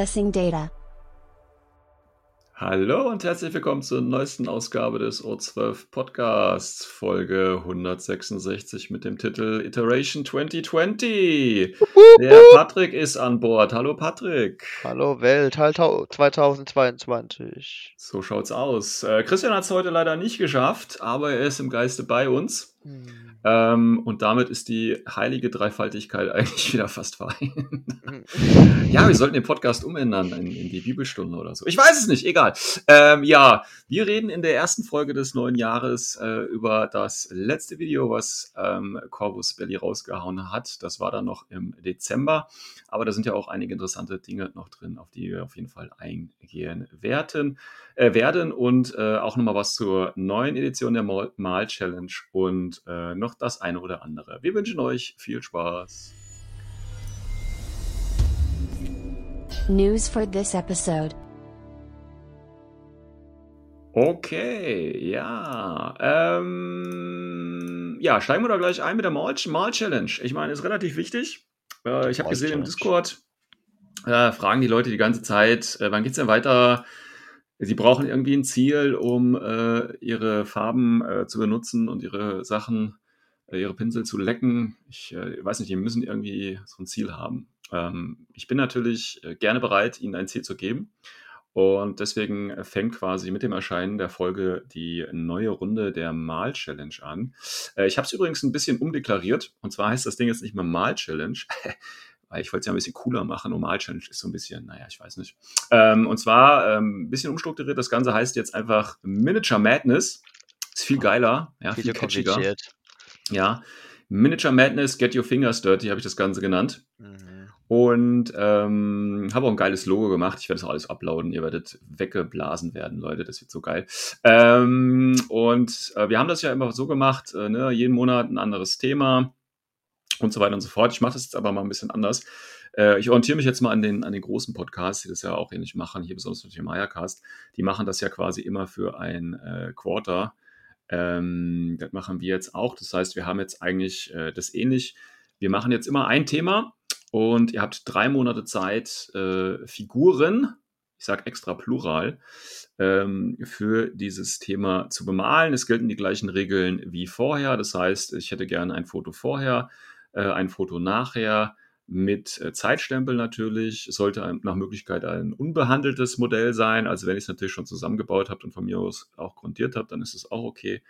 Accessing data. Hallo und herzlich willkommen zur neuesten Ausgabe des O12 Podcasts, Folge 166 mit dem Titel Iteration 2020. Der Patrick ist an Bord. Hallo Patrick. Hallo Welt, halt 2022. So schaut's aus. Äh, Christian hat es heute leider nicht geschafft, aber er ist im Geiste bei uns. Hm. Ähm, und damit ist die heilige Dreifaltigkeit eigentlich wieder fast vereint. Hm. ja, wir sollten den Podcast umändern in, in die Bibelstunde oder so. Ich weiß es nicht, egal. Ähm, ja, wir reden in der ersten Folge des neuen Jahres äh, über das letzte Video, was ähm, Corvus Belly rausgehauen hat. Das war dann noch im Dezember. Aber da sind ja auch einige interessante Dinge noch drin, auf die wir auf jeden Fall eingehen werden. Äh, werden und äh, auch nochmal was zur neuen Edition der Mal, Mal Challenge und äh, noch das eine oder andere. Wir wünschen euch viel Spaß. News for this episode. Okay, ja. Ähm, ja, steigen wir da gleich ein mit der Mal, Mal Challenge. Ich meine, ist relativ wichtig. Äh, ich habe gesehen im. Discord, äh, fragen die Leute die ganze Zeit, äh, wann geht's denn weiter? Sie brauchen irgendwie ein Ziel, um äh, ihre Farben äh, zu benutzen und ihre Sachen, äh, ihre Pinsel zu lecken. Ich äh, weiß nicht, die müssen irgendwie so ein Ziel haben. Ähm, ich bin natürlich äh, gerne bereit, ihnen ein Ziel zu geben. Und deswegen fängt quasi mit dem Erscheinen der Folge die neue Runde der Mal-Challenge an. Äh, ich habe es übrigens ein bisschen umdeklariert. Und zwar heißt das Ding jetzt nicht mehr Mal-Challenge, weil ich wollte es ja ein bisschen cooler machen. Und Mal-Challenge ist so ein bisschen, naja, ich weiß nicht. Ähm, und zwar ähm, ein bisschen umstrukturiert. Das Ganze heißt jetzt einfach Miniature Madness. Ist viel geiler, ja, viel Viel catchiger. Ja. Miniature Madness, Get Your Fingers Dirty, habe ich das Ganze genannt. Mhm. Und ähm, habe auch ein geiles Logo gemacht. Ich werde das auch alles uploaden. Ihr werdet weggeblasen werden, Leute. Das wird so geil. Ähm, und äh, wir haben das ja immer so gemacht, äh, ne? jeden Monat ein anderes Thema und so weiter und so fort. Ich mache das jetzt aber mal ein bisschen anders. Äh, ich orientiere mich jetzt mal an den, an den großen Podcasts, die das ja auch ähnlich machen. Hier besonders natürlich Meiercast. Die machen das ja quasi immer für ein äh, Quarter. Ähm, das machen wir jetzt auch. Das heißt, wir haben jetzt eigentlich äh, das ähnlich. Wir machen jetzt immer ein Thema und ihr habt drei Monate Zeit, äh, Figuren, ich sage extra plural, ähm, für dieses Thema zu bemalen. Es gelten die gleichen Regeln wie vorher. Das heißt, ich hätte gerne ein Foto vorher, ein Foto nachher mit äh, Zeitstempel natürlich. Sollte ein, nach Möglichkeit ein unbehandeltes Modell sein. Also wenn ich es natürlich schon zusammengebaut habt und von mir aus auch grundiert habt, dann ist es auch okay.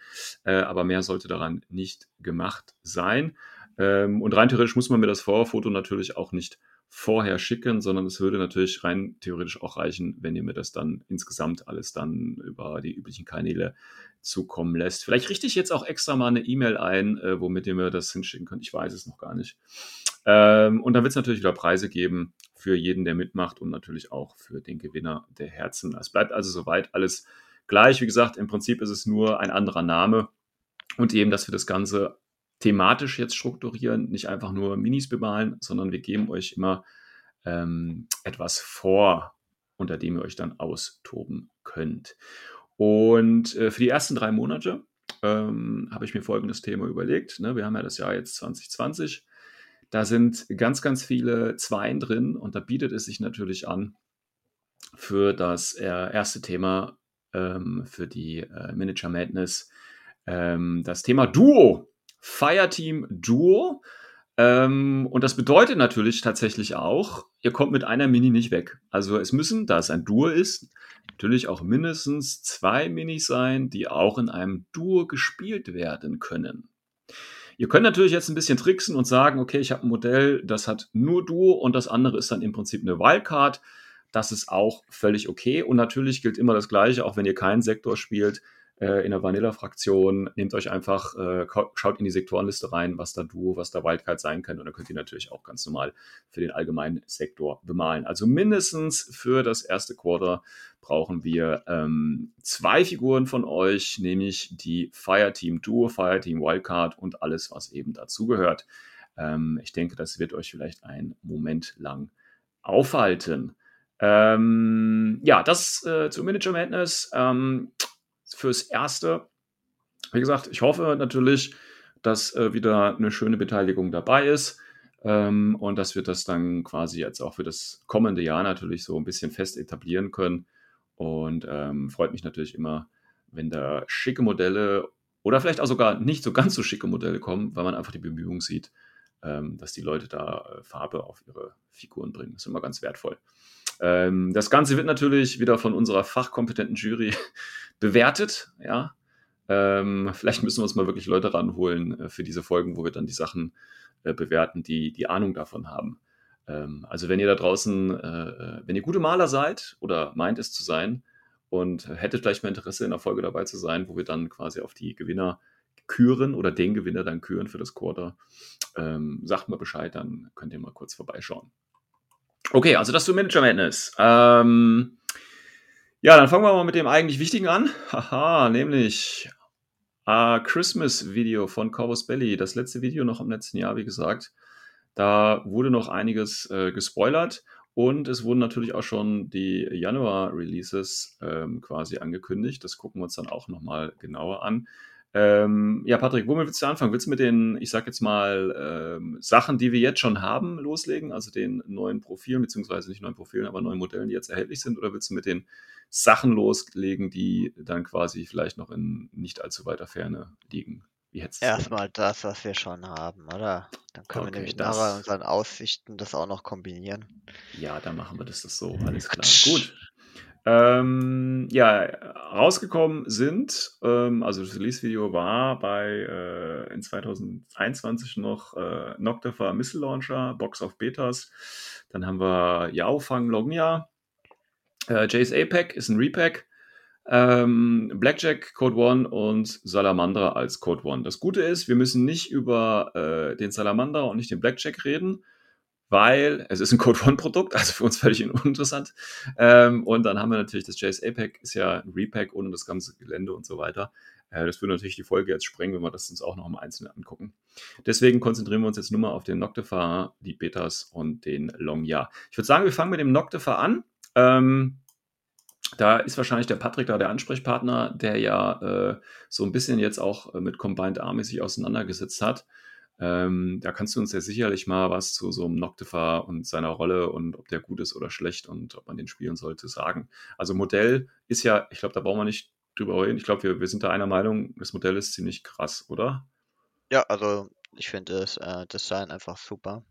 Äh, aber mehr sollte daran nicht gemacht sein. Ähm, und rein theoretisch muss man mir das Vorfoto natürlich auch nicht vorher schicken, sondern es würde natürlich rein theoretisch auch reichen, wenn ihr mir das dann insgesamt alles dann über die üblichen Kanäle zukommen lässt. Vielleicht richte ich jetzt auch extra mal eine E-Mail ein, äh, womit ihr mir das hinschicken könnt. Ich weiß es noch gar nicht. Ähm, und dann wird es natürlich wieder Preise geben für jeden, der mitmacht und natürlich auch für den Gewinner der Herzen. Es bleibt also soweit alles gleich. Wie gesagt, im Prinzip ist es nur ein anderer Name und eben, dass wir das Ganze thematisch jetzt strukturieren, nicht einfach nur Minis bemalen, sondern wir geben euch immer ähm, etwas vor, unter dem ihr euch dann austoben könnt. Und äh, für die ersten drei Monate ähm, habe ich mir folgendes Thema überlegt. Ne? Wir haben ja das Jahr jetzt 2020. Da sind ganz, ganz viele Zweien drin und da bietet es sich natürlich an, für das äh, erste Thema, ähm, für die äh, Miniature Madness, ähm, das Thema Duo. Fireteam Duo. Ähm, und das bedeutet natürlich tatsächlich auch, ihr kommt mit einer Mini nicht weg. Also es müssen, da es ein Duo ist, natürlich auch mindestens zwei Minis sein, die auch in einem Duo gespielt werden können. Ihr könnt natürlich jetzt ein bisschen tricksen und sagen, okay, ich habe ein Modell, das hat nur Duo und das andere ist dann im Prinzip eine Wildcard. Das ist auch völlig okay. Und natürlich gilt immer das Gleiche, auch wenn ihr keinen Sektor spielt äh, in der Vanilla-Fraktion. Nehmt euch einfach, äh, schaut in die Sektorenliste rein, was da Duo, was da Wildcard sein könnte. Und dann könnt ihr natürlich auch ganz normal für den allgemeinen Sektor bemalen. Also mindestens für das erste Quarter brauchen wir ähm, zwei Figuren von euch, nämlich die Fireteam Duo, Fireteam Wildcard und alles, was eben dazugehört. Ähm, ich denke, das wird euch vielleicht einen Moment lang aufhalten. Ähm, ja, das äh, zu Miniature Madness. Ähm, fürs Erste. Wie gesagt, ich hoffe natürlich, dass äh, wieder eine schöne Beteiligung dabei ist ähm, und dass wir das dann quasi jetzt auch für das kommende Jahr natürlich so ein bisschen fest etablieren können. Und ähm, freut mich natürlich immer, wenn da schicke Modelle oder vielleicht auch sogar nicht so ganz so schicke Modelle kommen, weil man einfach die Bemühungen sieht, ähm, dass die Leute da äh, Farbe auf ihre Figuren bringen. Das ist immer ganz wertvoll. Ähm, das Ganze wird natürlich wieder von unserer fachkompetenten Jury bewertet. Ja, ähm, vielleicht müssen wir uns mal wirklich Leute ranholen äh, für diese Folgen, wo wir dann die Sachen äh, bewerten, die die Ahnung davon haben. Ähm, also wenn ihr da draußen, äh, äh wenn ihr gute Maler seid oder meint es zu sein und hättet vielleicht mal Interesse in der Folge dabei zu sein, wo wir dann quasi auf die Gewinner küren oder den Gewinner dann küren für das Quarter, ähm, sagt mal Bescheid, dann könnt ihr mal kurz vorbeischauen. Okay, also das zu Manager Madness. Ähm, ja, dann fangen wir mal mit dem eigentlich Wichtigen an. Haha, nämlich a Christmas Video von Corvus Belly. Das letzte Video noch im letzten Jahr, wie gesagt. Da wurde noch einiges äh, gespoilert und es wurden natürlich auch schon die Januar-Releases ähm, quasi angekündigt. Das gucken wir uns dann auch nochmal genauer an. Ähm, ja, Patrick, womit willst du anfangen? Willst du mit den, ich sag jetzt mal, ähm, Sachen, die wir jetzt schon haben, loslegen? Also den neuen Profilen, beziehungsweise nicht neuen Profilen, aber neuen Modellen, die jetzt erhältlich sind? Oder willst du mit den Sachen loslegen, die dann quasi vielleicht noch in nicht allzu weiter Ferne liegen? Wie Erstmal das, was wir schon haben, oder? Dann können okay, wir nämlich das... nachher unseren Aussichten das auch noch kombinieren. Ja, dann machen wir das, das so. Alles klar. Gut. Ähm, ja, rausgekommen sind, ähm, also das Release-Video war bei äh, in 2021 noch äh, Noctifer Missile Launcher, Box of Betas. Dann haben wir Yaofang Lognia. Äh, Jace Apex ist ein Repack. Ähm, Blackjack Code One und Salamandra als Code One. Das Gute ist, wir müssen nicht über äh, den Salamander und nicht den Blackjack reden, weil es ist ein Code One-Produkt, also für uns völlig uninteressant. Ähm, und dann haben wir natürlich das JSA Pack, ist ja ein Repack ohne das ganze Gelände und so weiter. Äh, das würde natürlich die Folge jetzt sprengen, wenn wir das uns auch noch im Einzelnen angucken. Deswegen konzentrieren wir uns jetzt nur mal auf den Noctifer, die Betas und den Longya. Ich würde sagen, wir fangen mit dem Noctifer an. Ähm, da ist wahrscheinlich der Patrick da der Ansprechpartner, der ja äh, so ein bisschen jetzt auch äh, mit Combined Army sich auseinandergesetzt hat. Ähm, da kannst du uns ja sicherlich mal was zu so einem Noctifer und seiner Rolle und ob der gut ist oder schlecht und ob man den spielen sollte, sagen. Also Modell ist ja, ich glaube, da brauchen wir nicht drüber reden. Ich glaube, wir, wir sind da einer Meinung, das Modell ist ziemlich krass, oder? Ja, also ich finde das äh, Design einfach super.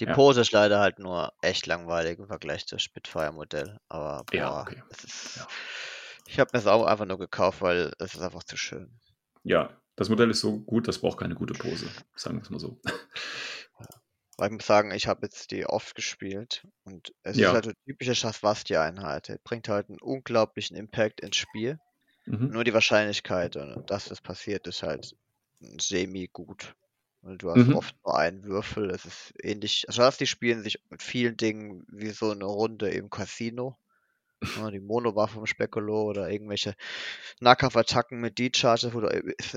Die ja. Pose ist leider halt nur echt langweilig im Vergleich zum Spitfire-Modell. Aber boah, ja, okay. ist, ja. ich habe mir es auch einfach nur gekauft, weil es ist einfach zu schön. Ja, das Modell ist so gut, das braucht keine gute Pose, sagen wir es mal so. Weil ich muss sagen, ich habe jetzt die oft gespielt und es ja. ist halt eine typische Schafwasti-Einheit. Bringt halt einen unglaublichen Impact ins Spiel. Mhm. Nur die Wahrscheinlichkeit, äh, dass das passiert, ist halt semi gut. Weil du hast mhm. oft nur einen Würfel. Es ist ähnlich. Schafwasti spielen sich mit vielen Dingen wie so eine Runde im Casino. Ja, die Monowaffe vom Spekulo oder irgendwelche Nahkampfattacken mit D-Charges, wo du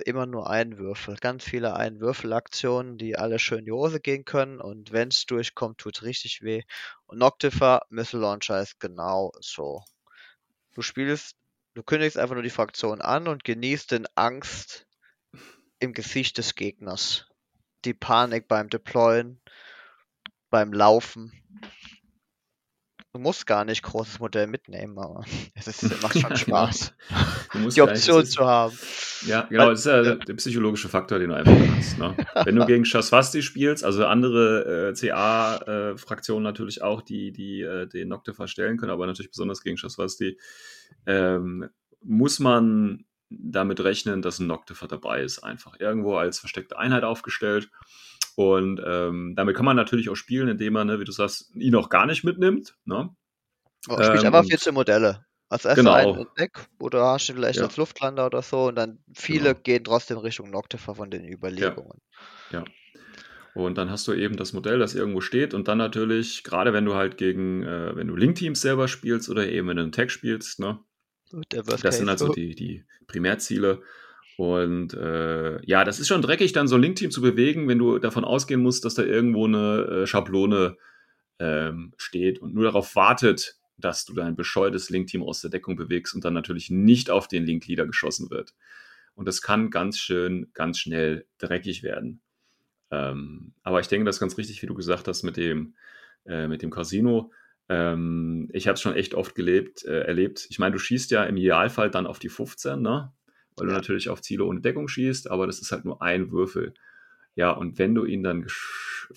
immer nur ein Würfel. Ganz viele Einwürfelaktionen, die alle schön in die Hose gehen können und wenn es durchkommt, tut richtig weh. Und Noctifer Missile Launcher ist genau so. Du spielst, du kündigst einfach nur die Fraktion an und genießt den Angst im Gesicht des Gegners. Die Panik beim Deployen, beim Laufen Du musst gar nicht großes Modell mitnehmen, aber es ist, macht schon genau. Spaß, die Option zu haben. Ja, genau, das ist ja der, der psychologische Faktor, den du einfach hast. Ne? Wenn du gegen Shaswasti spielst, also andere äh, CA-Fraktionen äh, natürlich auch, die, die äh, den Nocte verstellen können, aber natürlich besonders gegen Shaswasti, ähm, muss man damit rechnen, dass ein Noctifer dabei ist, einfach irgendwo als versteckte Einheit aufgestellt. Und ähm, damit kann man natürlich auch spielen, indem man, ne, wie du sagst, ihn auch gar nicht mitnimmt. Ne? Oh, spielt ähm, einfach 14 Modelle. Also erst genau. einen Deck oder hast du vielleicht ja. als Luftlander oder so und dann viele genau. gehen trotzdem Richtung Noctifer von den Überlegungen. Ja. ja. Und dann hast du eben das Modell, das irgendwo steht und dann natürlich, gerade wenn du halt gegen, äh, wenn du Link-Teams selber spielst oder eben wenn du einen Tag spielst, ne? das sind also die, die Primärziele. Und äh, ja, das ist schon dreckig, dann so ein Link-Team zu bewegen, wenn du davon ausgehen musst, dass da irgendwo eine äh, Schablone ähm, steht und nur darauf wartet, dass du dein bescheuertes Link-Team aus der Deckung bewegst und dann natürlich nicht auf den Link-Leader geschossen wird. Und das kann ganz schön, ganz schnell dreckig werden. Ähm, aber ich denke, das ist ganz richtig, wie du gesagt hast, mit dem, äh, mit dem Casino. Ähm, ich habe es schon echt oft gelebt, äh, erlebt. Ich meine, du schießt ja im Idealfall dann auf die 15, ne? Weil ja. du natürlich auf Ziele ohne Deckung schießt, aber das ist halt nur ein Würfel. Ja, und wenn du ihn dann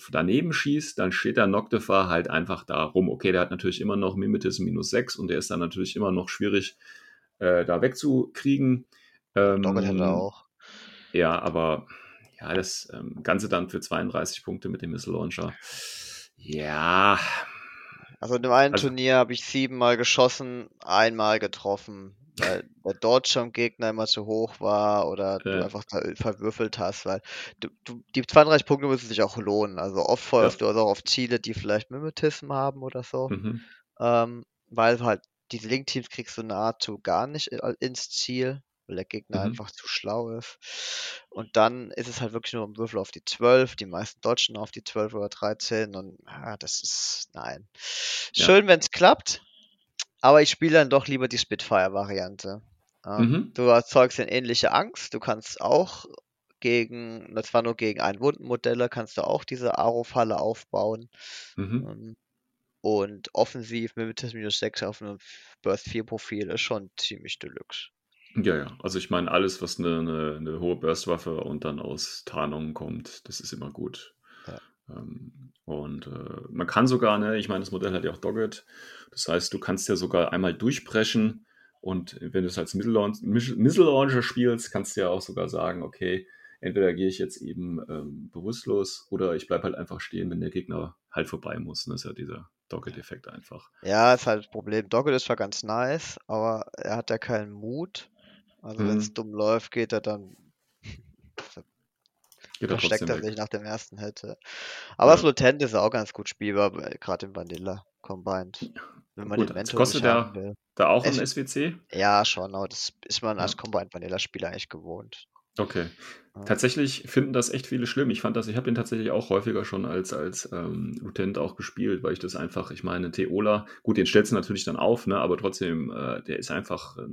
daneben schießt, dann steht der Noctifer halt einfach da rum. Okay, der hat natürlich immer noch Mimetism minus 6 und der ist dann natürlich immer noch schwierig äh, da wegzukriegen. Ähm, Doppelhänder auch. Ja, aber ja, das ähm, Ganze dann für 32 Punkte mit dem Missile Launcher. Ja. Also in dem einen also, Turnier habe ich siebenmal geschossen, einmal getroffen weil der Dodge-Gegner immer zu hoch war oder ja. du einfach verwürfelt hast, weil du, du, die 32 Punkte müssen sich auch lohnen. Also oft feuerst ja. du also auch auf Ziele, die vielleicht Mimetism haben oder so. Mhm. Ähm, weil halt diese Link-Teams kriegst du nahezu gar nicht ins Ziel, weil der Gegner mhm. einfach zu schlau ist. Und dann ist es halt wirklich nur ein Würfel auf die 12, die meisten Deutschen auf die 12 oder 13 und ja, das ist, nein. Schön, ja. wenn es klappt, aber ich spiele dann doch lieber die Spitfire-Variante. Ähm, mhm. Du erzeugst eine ähnliche Angst. Du kannst auch gegen, das war nur gegen einen Wundenmodelle, kannst du auch diese Aro-Falle aufbauen. Mhm. Ähm, und offensiv mit minus 6 auf einem Burst 4 Profil ist schon ziemlich deluxe. Ja, ja. Also ich meine, alles, was eine, eine, eine hohe Burstwaffe und dann aus Tarnungen kommt, das ist immer gut. Ähm, und äh, man kann sogar, ne, ich meine, das Modell hat ja auch Dogget. Das heißt, du kannst ja sogar einmal durchbrechen und wenn du es als Missile Launcher spielst, kannst du ja auch sogar sagen, okay, entweder gehe ich jetzt eben ähm, bewusstlos oder ich bleibe halt einfach stehen, wenn der Gegner halt vorbei muss. Das ist ja dieser Dogget-Effekt einfach. Ja, ist halt das Problem. Dogget ist zwar ganz nice, aber er hat ja keinen Mut. Also mhm. wenn es dumm läuft, geht er dann Geht versteckt er sich nach dem ersten hätte. Aber ja. das Lutent ist auch ganz gut spielbar, gerade im Vanilla Combined. Wenn man gut, den Mentor kostet der will. da auch ein SWC? Ja, schon, aber das ist man als Combined Vanilla Spieler eigentlich gewohnt. Okay. Ja. Tatsächlich finden das echt viele schlimm. Ich fand das, ich habe den tatsächlich auch häufiger schon als, als ähm, Lutent auch gespielt, weil ich das einfach, ich meine, Theola, gut, den stellst du natürlich dann auf, ne, aber trotzdem, äh, der ist einfach, äh,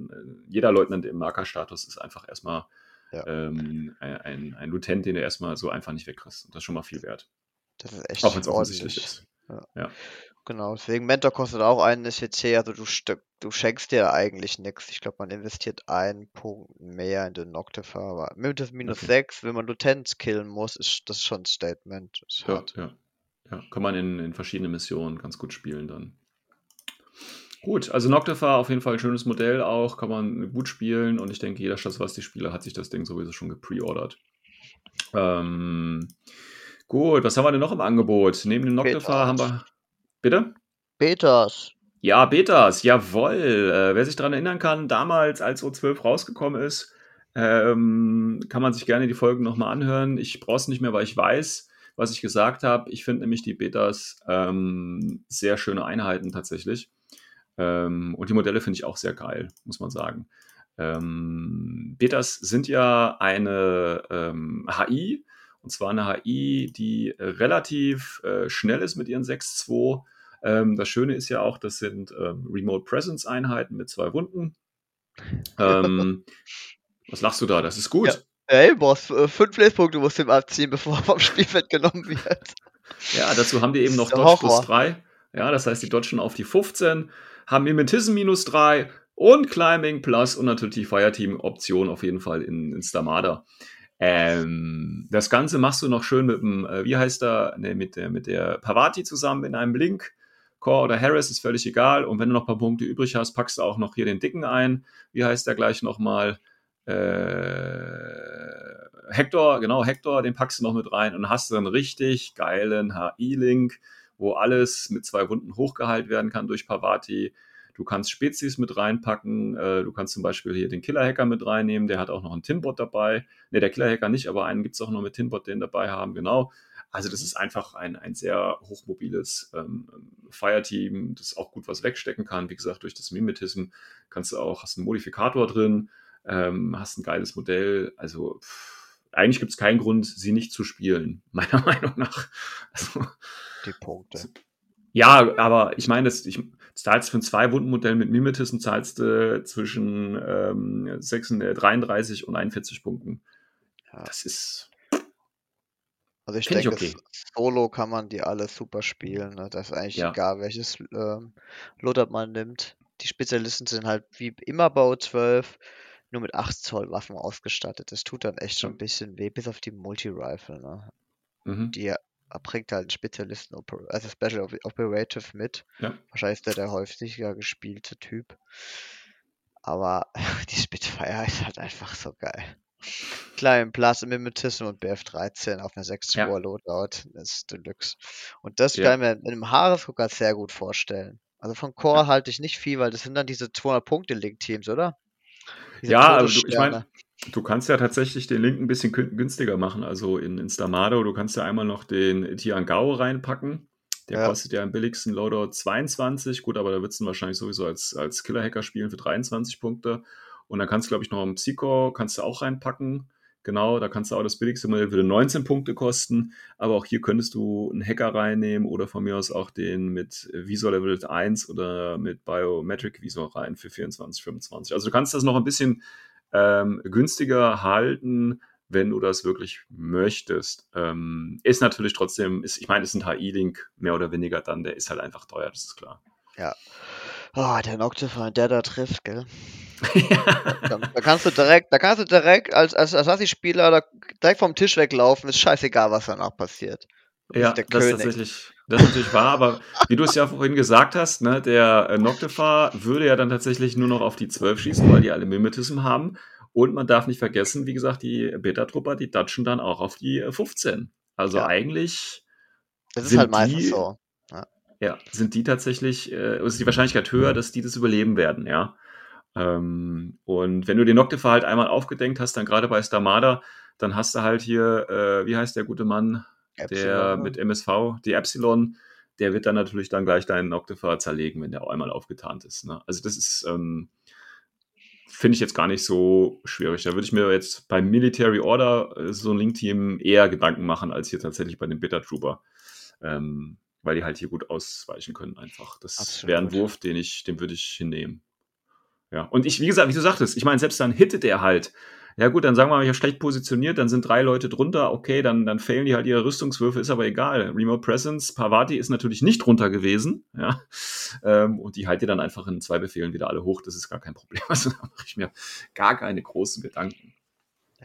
jeder Leutnant im Markerstatus ist einfach erstmal ja. ähm, ein, ein Lutent, den du erstmal so einfach nicht wegkriegst. Und das ist schon mal viel wert. Das ist echt Auch wenn es offensichtlich ist. Ja. ja. Genau, deswegen Mentor kostet auch einen SWC, also du, du schenkst dir eigentlich nichts. Ich glaube, man investiert einen Punkt mehr in den Noctifer, aber mit minus okay. 6, wenn man Lutents killen muss, ist das schon ein Statement. Ja, ja, ja, kann man in, in verschiedenen Missionen ganz gut spielen dann. Gut, also Noctifer auf jeden Fall ein schönes Modell auch, kann man gut spielen und ich denke, jeder Stadtwasti-Spieler hat sich das Ding sowieso schon gepreordert. Ähm, gut, was haben wir denn noch im Angebot? Neben dem Noctifer haben wir. Bitte? Betas. Ja, Betas, jawoll. Äh, wer sich daran erinnern kann, damals, als O12 rausgekommen ist, ähm, kann man sich gerne die Folgen nochmal anhören. Ich brauche es nicht mehr, weil ich weiß, was ich gesagt habe. Ich finde nämlich die Betas ähm, sehr schöne Einheiten tatsächlich. Ähm, und die Modelle finde ich auch sehr geil, muss man sagen. Ähm, Betas sind ja eine ähm, HI, und zwar eine HI, die relativ äh, schnell ist mit ihren 6.2. Ähm, das Schöne ist ja auch, das sind ähm, Remote Presence Einheiten mit zwei Wunden. Ähm, was lachst du da? Das ist gut. Ja. Ey, Boss, äh, fünf Lesepunkte musst du ihm abziehen, bevor er vom Spielfeld genommen wird. Ja, dazu haben die eben noch Dodge plus 3. Ja, das heißt, die dodgen auf die 15 haben Mimetism minus 3 und Climbing Plus und natürlich die Fireteam-Option auf jeden Fall in, in Stamada. Ähm, das Ganze machst du noch schön mit dem, äh, wie heißt er, ne, mit der, mit der Pavati zusammen in einem Blink. Core oder Harris ist völlig egal. Und wenn du noch ein paar Punkte übrig hast, packst du auch noch hier den Dicken ein. Wie heißt der gleich nochmal? Äh, Hector, genau, Hector, den packst du noch mit rein und hast dann richtig geilen HI-Link wo alles mit zwei Wunden hochgeheilt werden kann durch Pavati. Du kannst Spezies mit reinpacken. Äh, du kannst zum Beispiel hier den Killer-Hacker mit reinnehmen. Der hat auch noch einen Tinbot dabei. Ne, der Killer-Hacker nicht, aber einen gibt es auch noch mit Tinbot, den dabei haben. Genau. Also das ist einfach ein, ein sehr hochmobiles ähm, Fireteam, das auch gut was wegstecken kann. Wie gesagt, durch das Mimetism kannst du auch, hast einen Modifikator drin, ähm, hast ein geiles Modell. Also pff, eigentlich gibt es keinen Grund, sie nicht zu spielen, meiner Meinung nach. Also, Die Punkte. Ja, aber ich meine, das, ich, zahlst für ein Zwei-Wunden-Modell mit Mimetism zahlst du äh, zwischen ähm, 36, 33 und 41 Punkten. Ja. Das ist also ich denke, okay. Solo kann man die alle super spielen. Ne? Das ist eigentlich ja. egal, welches ähm, Loadout man nimmt. Die Spezialisten sind halt wie immer bei O12 nur mit 8 Zoll Waffen ausgestattet. Das tut dann echt schon ein bisschen weh, bis auf die Multi-Rifle. Ne? Mhm. Die bringt halt einen Spezialisten, also Special Operative mit. Ja. Wahrscheinlich ist der der häufiger gespielte Typ. Aber die Spitfire ist halt einfach so geil. Klar, im Plus Mimetism und BF13 auf einer 6 ja. Loadout. Das ist Deluxe. Und das ja. kann ich mir in einem Haaresgucker sehr gut vorstellen. Also von Core ja. halte ich nicht viel, weil das sind dann diese 200-Punkte-Link-Teams, oder? Diese ja, also ich meine, du kannst ja tatsächlich den Link ein bisschen günstiger machen. Also in, Stamado, du kannst ja einmal noch den Tiangao reinpacken. Der ja. kostet ja am billigsten Loadout 22. Gut, aber da würdest du wahrscheinlich sowieso als, als Killer-Hacker spielen für 23 Punkte. Und dann kannst du, glaube ich, noch einen Psycho, kannst du auch reinpacken. Genau, da kannst du auch das billigste Modell würde 19 Punkte kosten, aber auch hier könntest du einen Hacker reinnehmen oder von mir aus auch den mit Visor Level 1 oder mit Biometric Visor rein für 24, 25. Also du kannst das noch ein bisschen ähm, günstiger halten, wenn du das wirklich möchtest. Ähm, ist natürlich trotzdem, ist, ich meine, es ist ein HI-Link mehr oder weniger dann, der ist halt einfach teuer, das ist klar. Ja. Oh, der Noctify, der da trifft, gell? Da, da, kannst du direkt, da kannst du direkt als, als Assassin-Spieler direkt vom Tisch weglaufen, ist scheißegal, was danach passiert. ja, das ist tatsächlich, das ist natürlich wahr, aber wie du es ja vorhin gesagt hast, ne, der äh, Noctifer würde ja dann tatsächlich nur noch auf die 12 schießen, weil die alle Mimetism haben. Und man darf nicht vergessen, wie gesagt, die Beta-Trupper, die datschen dann auch auf die 15. Äh, also ja. eigentlich. Das ist halt meistens die, so. Ja. ja. sind die tatsächlich, äh, ist die Wahrscheinlichkeit höher, dass die das überleben werden, ja. Ähm, und wenn du den Noctifer halt einmal aufgedenkt hast, dann gerade bei Stamada, dann hast du halt hier, äh, wie heißt der gute Mann, Epsilon, der mit MSV, die Epsilon, der wird dann natürlich dann gleich deinen Noctifer zerlegen, wenn der einmal aufgetarnt ist. Ne? Also das ist, ähm, finde ich jetzt gar nicht so schwierig. Da würde ich mir jetzt beim Military Order äh, so ein Link-Team eher Gedanken machen, als hier tatsächlich bei dem Beta Trooper. Ähm, weil die halt hier gut ausweichen können einfach. Das wäre ein Wurf, den ich, den würde ich hinnehmen. Ja, und ich, wie gesagt, wie du sagtest, ich meine, selbst dann hittet er halt. Ja gut, dann sagen wir mal, ich habe schlecht positioniert, dann sind drei Leute drunter, okay, dann, dann failen die halt ihre Rüstungswürfe, ist aber egal. Remote Presence, Pavati ist natürlich nicht drunter gewesen, ja. Ähm, und die halte dann einfach in zwei Befehlen wieder alle hoch, das ist gar kein Problem. Also da mache ich mir gar keine großen Gedanken.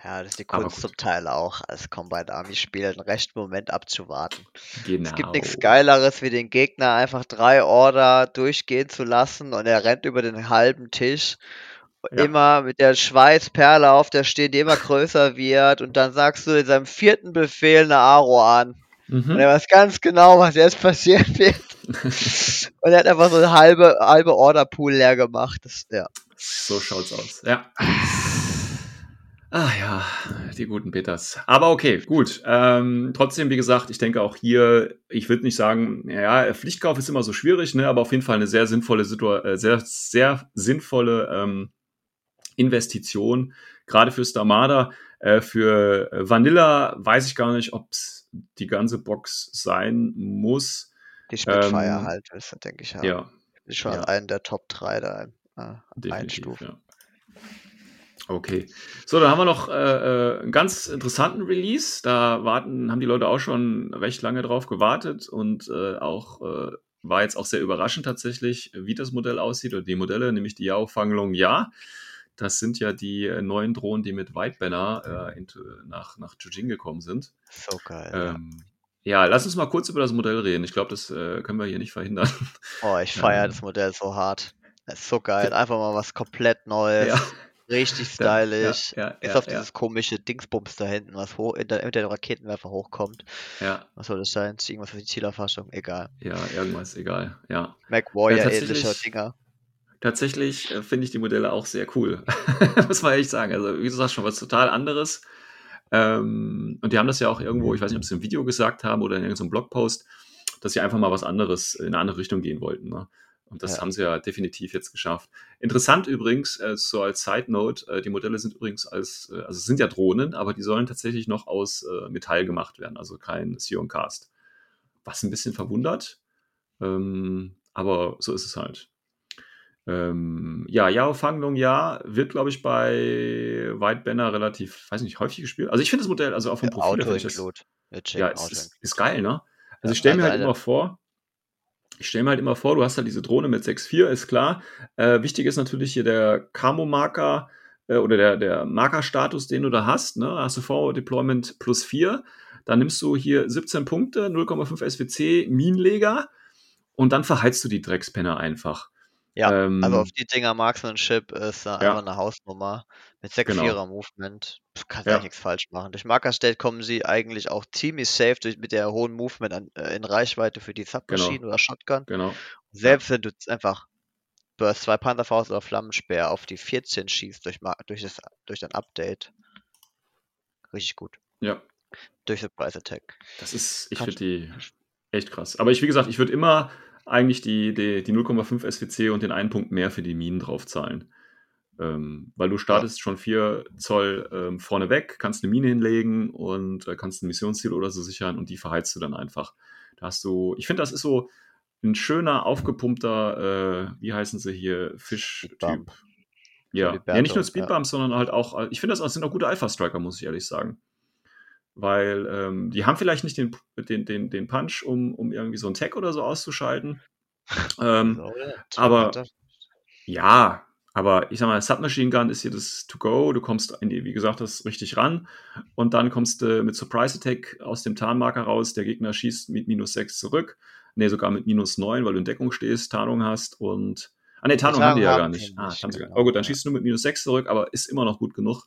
Ja, das ist die Kunst zum Teil auch, als Combine Army Spieler den rechten Moment abzuwarten. Genau. Es gibt nichts genau. Geileres, wie den Gegner einfach drei Order durchgehen zu lassen und er rennt über den halben Tisch. Ja. Immer mit der Schweißperle auf der Stirn, die immer größer wird und dann sagst du in seinem vierten Befehl eine Aro an. Mhm. Und er weiß ganz genau, was jetzt passieren wird. und er hat einfach so eine halbe, halbe Order-Pool leer gemacht. Das, ja. So schaut's aus. Ja. Ah ja, die guten Peters. Aber okay, gut. Ähm, trotzdem, wie gesagt, ich denke auch hier, ich würde nicht sagen, ja, Pflichtkauf ist immer so schwierig, ne, aber auf jeden Fall eine sehr sinnvolle Situation, äh, sehr, sehr sinnvolle ähm, Investition, gerade für Stamada. Äh, für Vanilla weiß ich gar nicht, ob es die ganze Box sein muss. Die Spitfire ähm, halt, das denke ich ja. Ja. Ist schon ja. einen der Top 3 da äh, einstufen. Ja. Okay. So, dann haben wir noch äh, äh, einen ganz interessanten Release. Da warten, haben die Leute auch schon recht lange drauf gewartet und äh, auch äh, war jetzt auch sehr überraschend tatsächlich, wie das Modell aussieht oder die Modelle, nämlich die Yao Fanglong Ja. Das sind ja die äh, neuen Drohnen, die mit White Banner äh, into, nach, nach Jujing gekommen sind. So geil. Ähm, ja. ja. lass uns mal kurz über das Modell reden. Ich glaube, das können wir hier nicht verhindern. Oh, ich feiere ähm, das Modell so hart. Das ist so geil. Einfach mal was komplett Neues. Ja. Richtig stylisch. Ja, ja, Bis auf dieses komische Dingsbums da hinten, was hoch, in der, mit der Raketenwerfer hochkommt. Ja. Was soll das sein? Irgendwas für die Zielerfassung? Egal. Ja, irgendwas, egal. Ja. Mac Warrior ähnlicher Dinger. Tatsächlich äh, finde ich die Modelle auch sehr cool. Muss man echt sagen. Also, wie du sagst, schon was total anderes. Ähm, und die haben das ja auch irgendwo, ich weiß nicht, ob sie im Video gesagt haben oder in irgendeinem Blogpost, dass sie einfach mal was anderes in eine andere Richtung gehen wollten. Ne? Und das ja. haben sie ja definitiv jetzt geschafft. Interessant übrigens, äh, so als Side Note, äh, die Modelle sind übrigens als, äh, also sind ja Drohnen, aber die sollen tatsächlich noch aus äh, Metall gemacht werden, also kein Sion Cast. Was ein bisschen verwundert, ähm, aber so ist es halt. Ähm, ja, Yao Fanglong ja, wird, glaube ich, bei White Banner relativ, weiß nicht, häufig gespielt. Also ich finde das Modell, also auch vom Profil. Auto das, ja, ist, ist, ist, geil, ne? Also ich stelle mir halt immer vor, ich stelle mir halt immer vor, du hast halt diese Drohne mit 6.4, ist klar. Äh, wichtig ist natürlich hier der Camo-Marker äh, oder der, der Markerstatus, den du da hast. Ne? Hast du Forward Deployment plus 4. Dann nimmst du hier 17 Punkte, 0,5 SWC, Minenleger und dann verheizt du die Dreckspenner einfach. Ja, also ähm, also auf die Dinger Marksmanship ist da ja. einfach eine Hausnummer. Mit 6 genau. 4er Movement kannst du ja. nichts falsch machen. Durch Markerstate kommen sie eigentlich auch ziemlich safe durch, mit der hohen Movement an, äh, in Reichweite für die Submaschine genau. oder Shotgun. Genau. Selbst wenn du einfach Burst 2 Pantherfaust oder Flammenspeer auf die 14 schießt durch, durch, das, durch dein Update. Richtig gut. Ja. Durch Surprise Attack. Das ist, ich finde die echt krass. Aber ich, wie gesagt, ich würde immer eigentlich die, die, die 0,5 SWC und den einen Punkt mehr für die Minen draufzahlen. Ähm, weil du startest ja. schon 4 Zoll ähm, vorne weg, kannst eine Mine hinlegen und äh, kannst ein Missionsziel oder so sichern und die verheizt du dann einfach. Da hast du, ich finde, das ist so ein schöner, aufgepumpter, äh, wie heißen sie hier, Fisch-Typ. Ja. ja, nicht nur Speedbumps, ja. sondern halt auch, äh, ich finde, das sind auch gute Alpha-Striker, muss ich ehrlich sagen weil ähm, die haben vielleicht nicht den, den, den, den Punch, um, um irgendwie so ein Tag oder so auszuschalten. Ähm, aber ja, aber ich sag mal, Submachine Gun ist hier das To-Go. Du kommst, in die, wie gesagt, das richtig ran. Und dann kommst du mit Surprise Attack aus dem Tarnmarker raus. Der Gegner schießt mit minus 6 zurück. Ne, sogar mit minus 9, weil du in Deckung stehst, Tarnung hast und. Ah, ne, Tarnung haben die ja gar nicht. Ah, gar nicht. Oh gut, dann schießt du nur mit minus 6 zurück, aber ist immer noch gut genug.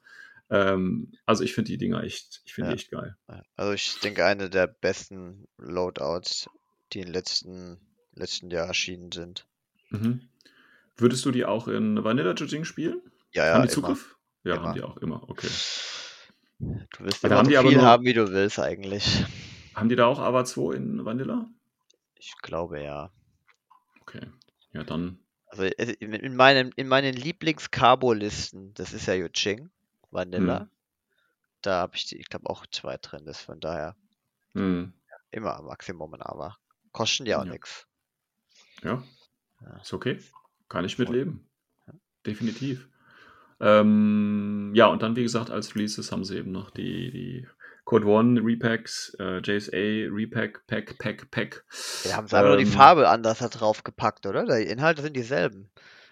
Ähm, also ich finde die Dinger echt, ich finde ja. die echt geil. Also ich denke, eine der besten Loadouts, die im letzten, letzten Jahr erschienen sind. Mhm. Würdest du die auch in Vanilla Judging spielen? Ja, ja. Haben die Zugriff? Ja, immer. haben die auch immer, okay. Du wirst immer so viel nur, haben, wie du willst eigentlich. Haben die da auch AVA 2 in Vanilla? Ich glaube ja. Okay, ja dann. Also in meinen, in meinen Lieblings-Carbo-Listen, das ist ja Yuching, Vanilla. Hm. Da habe ich die, ich glaube, auch zwei drin. Das von daher hm. immer am Maximum, aber kosten ja auch ja. nichts. Ja. ist okay. Kann ich mitleben. Ja. Definitiv. Ähm, ja, und dann, wie gesagt, als Releases haben sie eben noch die, die Code One Repacks, äh, JSA Repack, Pack, Pack, Pack. Wir haben einfach ähm, nur die ähm, Farbe anders da drauf gepackt, oder? Die Inhalte sind dieselben.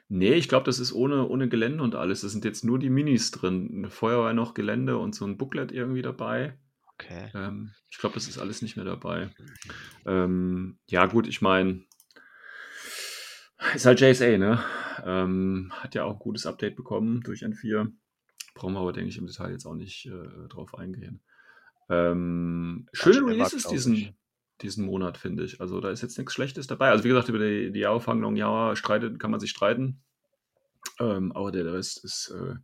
Nee, ich glaube, das ist ohne, ohne Gelände und alles. Das sind jetzt nur die Minis drin. Vorher war noch Gelände und so ein Booklet irgendwie dabei. Okay. Ähm, ich glaube, das ist alles nicht mehr dabei. Ähm, ja, gut, ich meine, ist halt JSA, ne? Ähm, hat ja auch ein gutes Update bekommen durch N4. Brauchen wir aber, denke ich, im Detail jetzt auch nicht äh, drauf eingehen. Ähm, schöne Releases diesen, diesen Monat, finde ich. Also da ist jetzt nichts Schlechtes dabei. Also wie gesagt, über die, die Long Yao streitet, kann man sich streiten. Ähm, aber der Rest ist äh,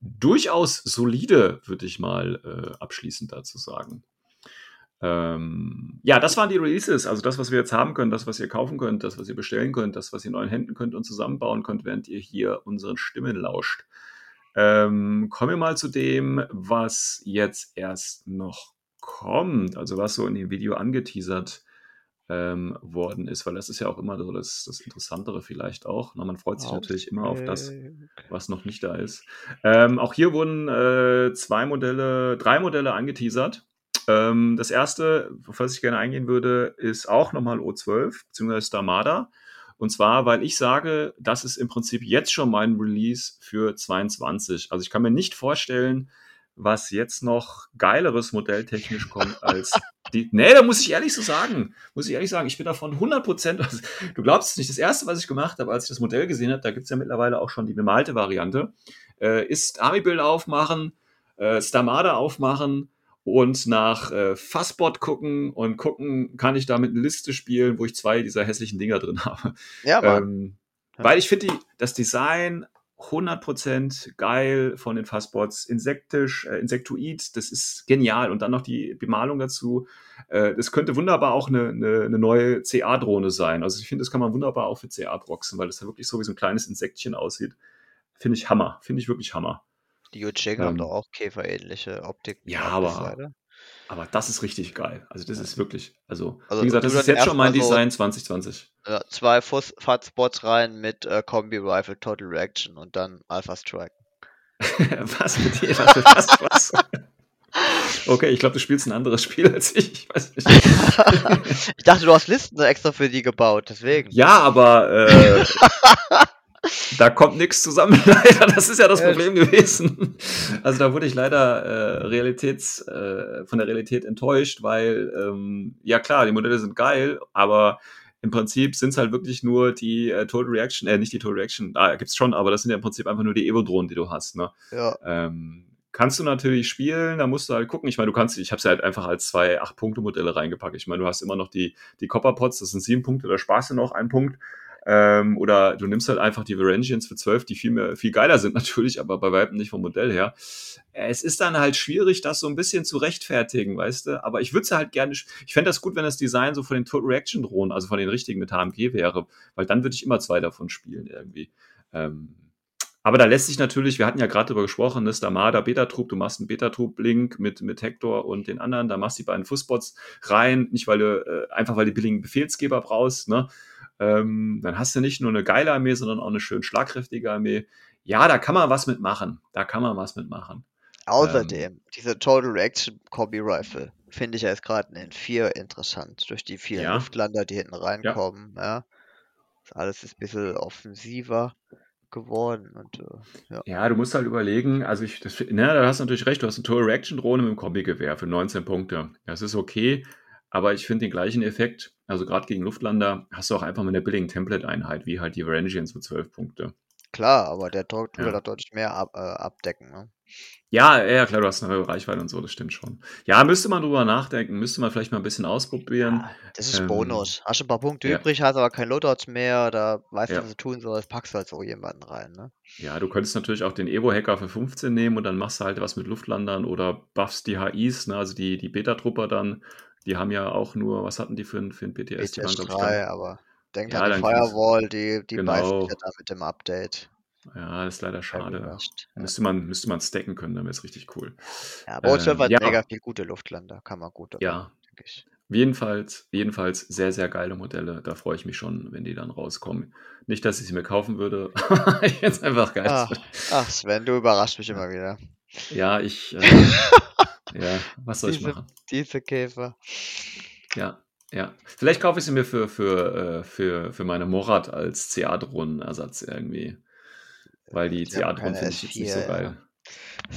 durchaus solide, würde ich mal äh, abschließend dazu sagen. Ähm, ja, das waren die Releases. Also das, was wir jetzt haben können, das, was ihr kaufen könnt, das, was ihr bestellen könnt, das, was ihr in euren Händen könnt und zusammenbauen könnt, während ihr hier unseren Stimmen lauscht. Ähm, kommen wir mal zu dem, was jetzt erst noch kommt, also was so in dem Video angeteasert ähm, worden ist, weil das ist ja auch immer so das, das Interessantere vielleicht auch. Na, man freut sich okay. natürlich immer auf das, was noch nicht da ist. Ähm, auch hier wurden äh, zwei Modelle, drei Modelle angeteasert. Ähm, das erste, auf was ich gerne eingehen würde, ist auch nochmal O12, beziehungsweise Stamada. Und zwar, weil ich sage, das ist im Prinzip jetzt schon mein Release für 22. Also ich kann mir nicht vorstellen, was jetzt noch geileres modelltechnisch kommt als die. Nee, da muss ich ehrlich so sagen. Muss ich ehrlich sagen, ich bin davon 100 Prozent. Also, du glaubst es nicht. Das erste, was ich gemacht habe, als ich das Modell gesehen habe, da gibt es ja mittlerweile auch schon die bemalte Variante, äh, ist Army-Build aufmachen, äh, Stamada aufmachen und nach äh, Fassbot gucken und gucken, kann ich damit eine Liste spielen, wo ich zwei dieser hässlichen Dinger drin habe. Ja, Mann. Ähm, Weil ich finde das Design 100% geil von den Fastbots, insektisch, äh, insektoid, das ist genial. Und dann noch die Bemalung dazu. Äh, das könnte wunderbar auch eine, eine, eine neue CA-Drohne sein. Also ich finde, das kann man wunderbar auch für CA proxen, weil das ja wirklich so wie so ein kleines Insektchen aussieht. Finde ich Hammer. Finde ich wirklich Hammer. Die Yucheng ähm, haben doch auch käferähnliche Optik. Ja, aber, aber das ist richtig geil. Also das ist wirklich, also, also wie gesagt, das ist jetzt schon mein Design so, 2020. Ja, zwei Fahrtspots rein mit äh, Kombi Rifle Total Reaction und dann Alpha Strike. was mit dir? Was, was, was? Okay, ich glaube, du spielst ein anderes Spiel als ich. Ich weiß nicht. ich dachte, du hast Listen extra für die gebaut, deswegen. Ja, aber äh, da kommt nichts zusammen, leider. Das ist ja das Problem gewesen. Also da wurde ich leider äh, Realitäts, äh, von der Realität enttäuscht, weil, ähm, ja klar, die Modelle sind geil, aber im Prinzip sind es halt wirklich nur die äh, Total Reaction, äh, nicht die Total Reaction, ah, gibt's schon, aber das sind ja im Prinzip einfach nur die Evo-Drohnen, die du hast, ne? Ja. Ähm, kannst du natürlich spielen, da musst du halt gucken. Ich meine, du kannst, ich habe es halt einfach als zwei 8-Punkte-Modelle reingepackt. Ich meine, du hast immer noch die, die Copper-Pots, das sind sieben Punkte, da sparst du noch einen Punkt. Ähm, oder du nimmst halt einfach die Varangians für 12, die viel, mehr, viel geiler sind natürlich, aber bei weitem nicht vom Modell her. Es ist dann halt schwierig, das so ein bisschen zu rechtfertigen, weißt du? Aber ich würde es halt gerne, ich fände das gut, wenn das Design so von den Total Reaction Drohnen, also von den richtigen mit HMG wäre, weil dann würde ich immer zwei davon spielen irgendwie. Ähm, aber da lässt sich natürlich, wir hatten ja gerade darüber gesprochen, das Damada Beta-Trupp, du machst einen Beta-Trupp-Link mit, mit Hector und den anderen, da machst du die beiden Fußbots rein, nicht weil du, äh, einfach weil du billigen Befehlsgeber brauchst, ne? Ähm, dann hast du nicht nur eine geile Armee, sondern auch eine schön schlagkräftige Armee. Ja, da kann man was mitmachen. Da kann man was mitmachen. Außerdem, ähm, diese Total Reaction Kombi Rifle finde ich jetzt gerade in 4 interessant. Durch die vielen ja. Luftlander, die hinten reinkommen. Ja. ja. Alles ist ein bisschen offensiver geworden. Und, äh, ja. ja. du musst halt überlegen, also ich, das, ne, da hast du natürlich recht, du hast eine Total Reaction Drohne mit dem Kombi-Gewehr für 19 Punkte. Das ist okay. Aber ich finde den gleichen Effekt, also gerade gegen Luftlander, hast du auch einfach mit einer billigen Template-Einheit, wie halt die Varangians mit 12 Punkte. Klar, aber der tut ja. da deutlich mehr ab, äh, abdecken. Ne? Ja, ja, klar, du hast eine höhere Reichweite und so, das stimmt schon. Ja, müsste man drüber nachdenken, müsste man vielleicht mal ein bisschen ausprobieren. Ja, das ist ähm, Bonus. Hast du ein paar Punkte ja. übrig, hast aber kein Loadouts mehr oder weißt ja. was du tun sollst, packst du halt so jemanden rein. Ne? Ja, du könntest natürlich auch den Evo-Hacker für 15 nehmen und dann machst du halt was mit Luftlandern oder buffst die HIs, ne, also die, die Beta-Trupper dann die haben ja auch nur, was hatten die für ein, für ein PTS? Die waren, 3, aber denk ja, an die Firewall, die, die genau. beißt ja da mit dem Update. Ja, das ist leider schade. Müsste man, müsste man stacken können, dann wäre es richtig cool. Ja, aber ähm, hat ja. mega viel gute Luftlander, kann man gut. Ja, denke ich. Jedenfalls, jedenfalls sehr, sehr geile Modelle. Da freue ich mich schon, wenn die dann rauskommen. Nicht, dass ich sie mir kaufen würde, ich finde es einfach geil. Ach, ach, Sven, du überraschst mich immer wieder. Ja, ich. Äh, ja, was soll diese, ich machen? Diese Käfer. Ja, ja. Vielleicht kaufe ich sie mir für, für, äh, für, für meine Morat als CA-Drohnenersatz irgendwie. Weil die CA-Drohnen finde ich jetzt nicht so geil.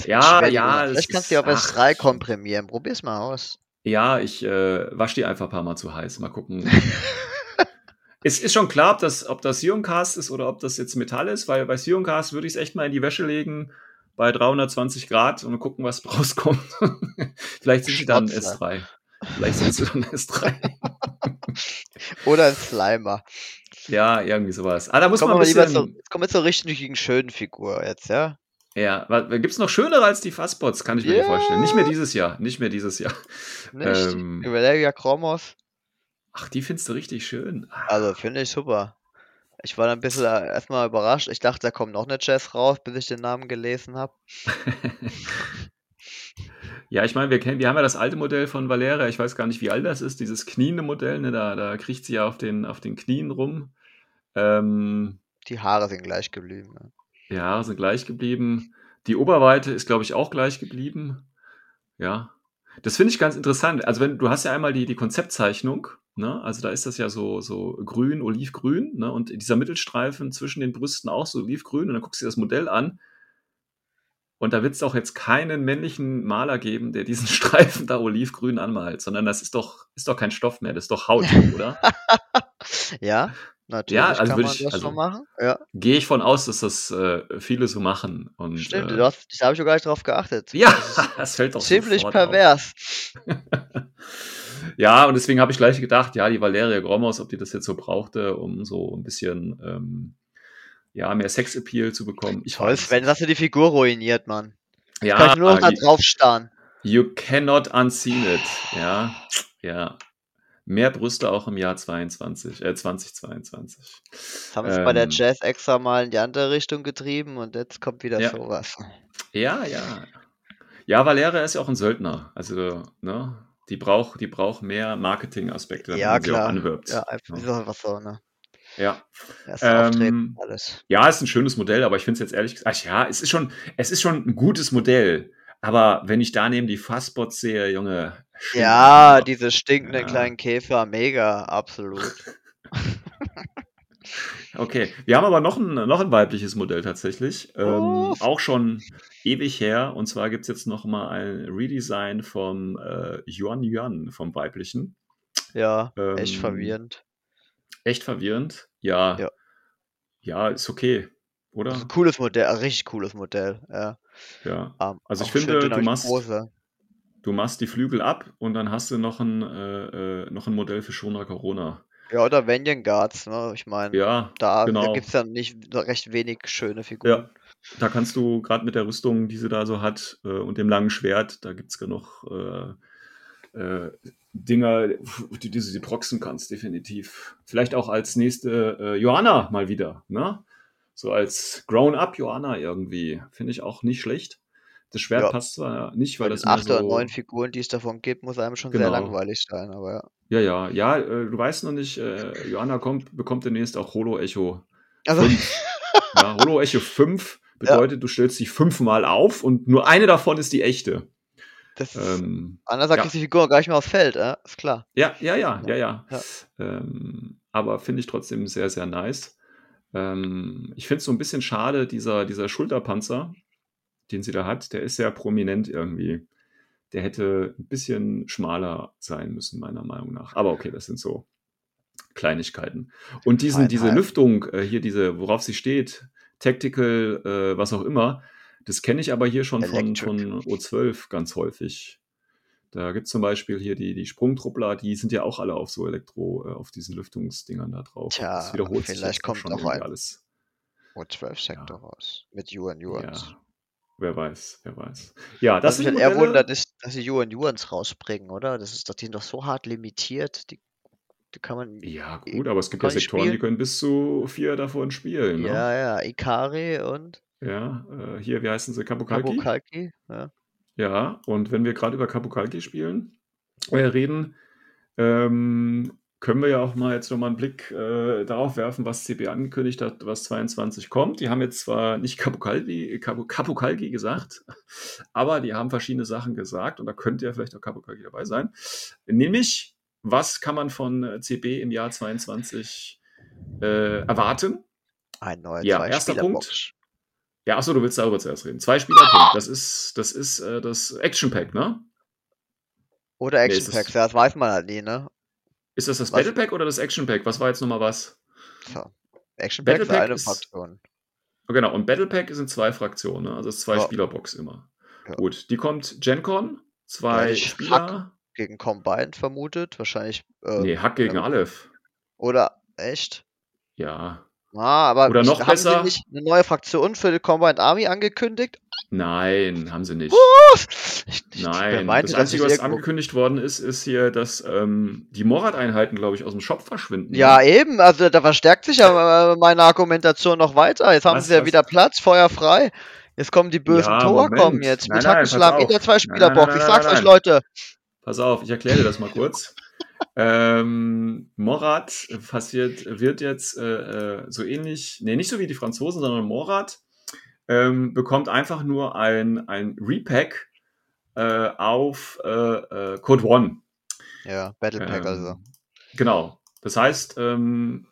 Ja, ja. ja Vielleicht kannst du die auf S3 komprimieren. Probier's mal aus. Ja, ich äh, wasche die einfach ein paar Mal zu heiß. Mal gucken. es ist schon klar, ob das, ob das Sioncast ist oder ob das jetzt Metall ist, weil bei Sioncast würde ich es echt mal in die Wäsche legen bei 320 Grad und gucken, was rauskommt. Vielleicht sind sie dann S3. Vielleicht sind sie dann S3. Oder ein Slimer. Ja, irgendwie sowas. Ah, da muss kommen man ein bisschen... So, jetzt kommen wir zur richtigen schönen Figur jetzt, ja? Ja, gibt es noch schönere als die Fastbots, kann ich mir yeah. vorstellen. Nicht mehr dieses Jahr, nicht mehr dieses Jahr. Nicht? Ähm, Valeria Chromos. Ach, die findest du richtig schön. Also, finde ich super. Ich war ein bisschen äh, erstmal überrascht. Ich dachte, da kommt noch eine Jazz raus, bis ich den Namen gelesen habe. ja, ich meine, wir, kennen, wir haben ja das alte Modell von Valeria. Ich weiß gar nicht, wie alt das ist, dieses kniende Modell. Ne? Da, da kriegt sie ja auf den, auf den Knien rum. Ähm, die Haare sind gleich geblieben. Ne? Die Haare sind gleich geblieben. Die Oberweite ist, glaube ich, auch gleich geblieben. Ja. Das finde ich ganz interessant. Also, wenn du hast ja einmal die, die Konzeptzeichnung Ne? Also da ist das ja so, so grün, olivgrün. Ne? Und dieser Mittelstreifen zwischen den Brüsten auch so olivgrün. Und dann guckst du dir das Modell an. Und da wird es auch jetzt keinen männlichen Maler geben, der diesen Streifen da olivgrün anmalt, sondern das ist doch, ist doch kein Stoff mehr, das ist doch Haut, oder? ja, natürlich. Ja, also kann man ich, das also, machen. Ja. Gehe ich von aus, dass das äh, viele so machen. Und, Stimmt, äh, hast, da habe ich gar nicht drauf geachtet. Ja, das, das fällt doch Ziemlich pervers. ja, und deswegen habe ich gleich gedacht, ja, die Valeria Gromos, ob die das jetzt so brauchte, um so ein bisschen, ähm, ja, mehr Sexappeal zu bekommen. Ich Toll, Sven, hast du die Figur ruiniert, Mann. Ja, kann ich nur noch da drauf starren. You cannot unseen it. Ja, ja. Mehr Brüste auch im Jahr 22, äh, 2022. Das haben sie ähm, bei der ähm. Jazz extra mal in die andere Richtung getrieben und jetzt kommt wieder ja. sowas. Ja, ja. Ja, Valera ist ja auch ein Söldner. Also, ne? Die braucht, die braucht mehr Marketing-Aspekte, ja, man klar. sie auch anwirbt. Ja, einfach ja. was so, ne? Ja. Ähm, alles. Ja, ist ein schönes Modell, aber ich finde es jetzt ehrlich gesagt, ja, es ist schon, es ist schon ein gutes Modell. Aber wenn ich da neben die Fassbots sehe, Junge. Ja, diese stinkenden ja. kleinen Käfer, mega, absolut. okay, wir haben aber noch ein, noch ein weibliches Modell tatsächlich. Ähm. Auch schon ewig her. Und zwar gibt es jetzt noch mal ein Redesign vom äh, Yuan Yuan, vom weiblichen. Ja, ähm, echt verwirrend. Echt verwirrend? Ja. Ja, ja ist okay, oder? Ein cooles Modell, ein richtig cooles Modell, ja. Ja. Um, also ich finde, du machst, du machst die Flügel ab und dann hast du noch ein, äh, äh noch ein Modell für Shona Corona. Ja, oder Vanyan Guards, ne? Ich meine, ja, da, genau. da gibt es ja nicht recht wenig schöne Figuren. Ja, da kannst du gerade mit der Rüstung, die sie da so hat, äh, und dem langen Schwert, da gibt es genug äh, äh, Dinger, die, die du sie proxen kannst, definitiv. Vielleicht auch als nächste äh, Johanna mal wieder, ne? So als Grown-up Joanna irgendwie. Finde ich auch nicht schlecht. Das Schwert ja. passt zwar nicht, weil das acht so... oder neun Figuren, die es davon gibt, muss einem schon genau. sehr langweilig sein, aber ja. Ja, ja, ja, äh, du weißt noch nicht, äh, Joanna kommt, bekommt demnächst auch Holo Echo. Also. ja, Holo Echo 5 bedeutet, ja. du stellst dich fünfmal auf und nur eine davon ist die echte. Das ist, ähm, anders sagt ja. die Figur gar nicht mehr aufs Feld, äh? ist klar. Ja, ja, ja, ja, ja. ja. Ähm, aber finde ich trotzdem sehr, sehr nice. Ähm, ich finde es so ein bisschen schade, dieser, dieser Schulterpanzer, den sie da hat, der ist sehr prominent irgendwie. Der hätte ein bisschen schmaler sein müssen, meiner Meinung nach. Aber okay, das sind so Kleinigkeiten. Und diesen, diese Lüftung, äh, hier diese, worauf sie steht, Tactical, äh, was auch immer, das kenne ich aber hier schon von, von O12 ganz häufig. Da gibt es zum Beispiel hier die, die Sprungtruppler, die sind ja auch alle auf so Elektro, äh, auf diesen Lüftungsdingern da drauf. Tja, das wiederholt vielleicht sich kommt noch ein alles. O12-Sektor ja. raus. Mit Yuan Yuans. Ja. Wer weiß, wer weiß. Ja, das Was mich eher wundert, ist, dass sie Yuan Yuans rausbringen, oder? Das ist doch die noch so hart limitiert. Die, die kann man. Ja, gut, aber es gibt ja Sektoren, spielen. die können bis zu vier davon spielen. Ne? Ja, ja. Ikari und. Ja, äh, hier, wie heißen sie? Kabukalki? Kabukalki, ja. Ja, und wenn wir gerade über Kapukalki spielen, äh, reden, ähm, können wir ja auch mal jetzt nochmal einen Blick äh, darauf werfen, was CB angekündigt hat, was 22 kommt. Die haben jetzt zwar nicht Kapukalki, Kapukalki gesagt, aber die haben verschiedene Sachen gesagt und da könnte ja vielleicht auch Kapukalki dabei sein. Nämlich, was kann man von CB im Jahr 22 äh, erwarten? Ein neuer ja, erster Punkt. Ja, achso, du willst darüber zuerst reden. Zwei Spielerpunkt. Das ist das, ist, äh, das Action Pack, ne? Oder Action nee, Packs, ja, das weiß man halt nie, ne? Ist das das was? Battle Pack oder das Action Pack? Was war jetzt nochmal was? So. Action Pack ist eine Fraktion. Oh, genau, und Battle Pack sind zwei Fraktionen, ne? also es ist zwei ja. Spielerbox immer. Ja. Gut, die kommt GenCon, zwei ja, Spieler. Hack gegen Combined vermutet, wahrscheinlich. Äh, nee, Hack gegen Aleph. Oder echt? Ja. Ah, aber Oder noch haben besser. Sie nicht eine neue Fraktion für die Combined Army angekündigt? Nein, haben sie nicht. Ich, ich, Nein, meinte, das Einzige, was angekündigt worden ist, ist hier, dass ähm, die Morad-Einheiten, glaube ich, aus dem Shop verschwinden. Ja, ne? eben, also da verstärkt sich ja äh, meine Argumentation noch weiter. Jetzt haben was, sie ja was? wieder Platz, Feuer frei. Jetzt kommen die bösen ja, Tor, kommen jetzt. Mit Hackenschlag in der Zwei-Spieler-Box. Ich sag's euch, Leute. Pass auf, ich erkläre dir das mal kurz ähm, Morat passiert, wird jetzt äh, äh, so ähnlich, nee, nicht so wie die Franzosen, sondern Morat ähm, bekommt einfach nur ein, ein Repack äh, auf äh, äh Code One. Ja, Battle Pack ähm, also. Genau. Das heißt, ähm,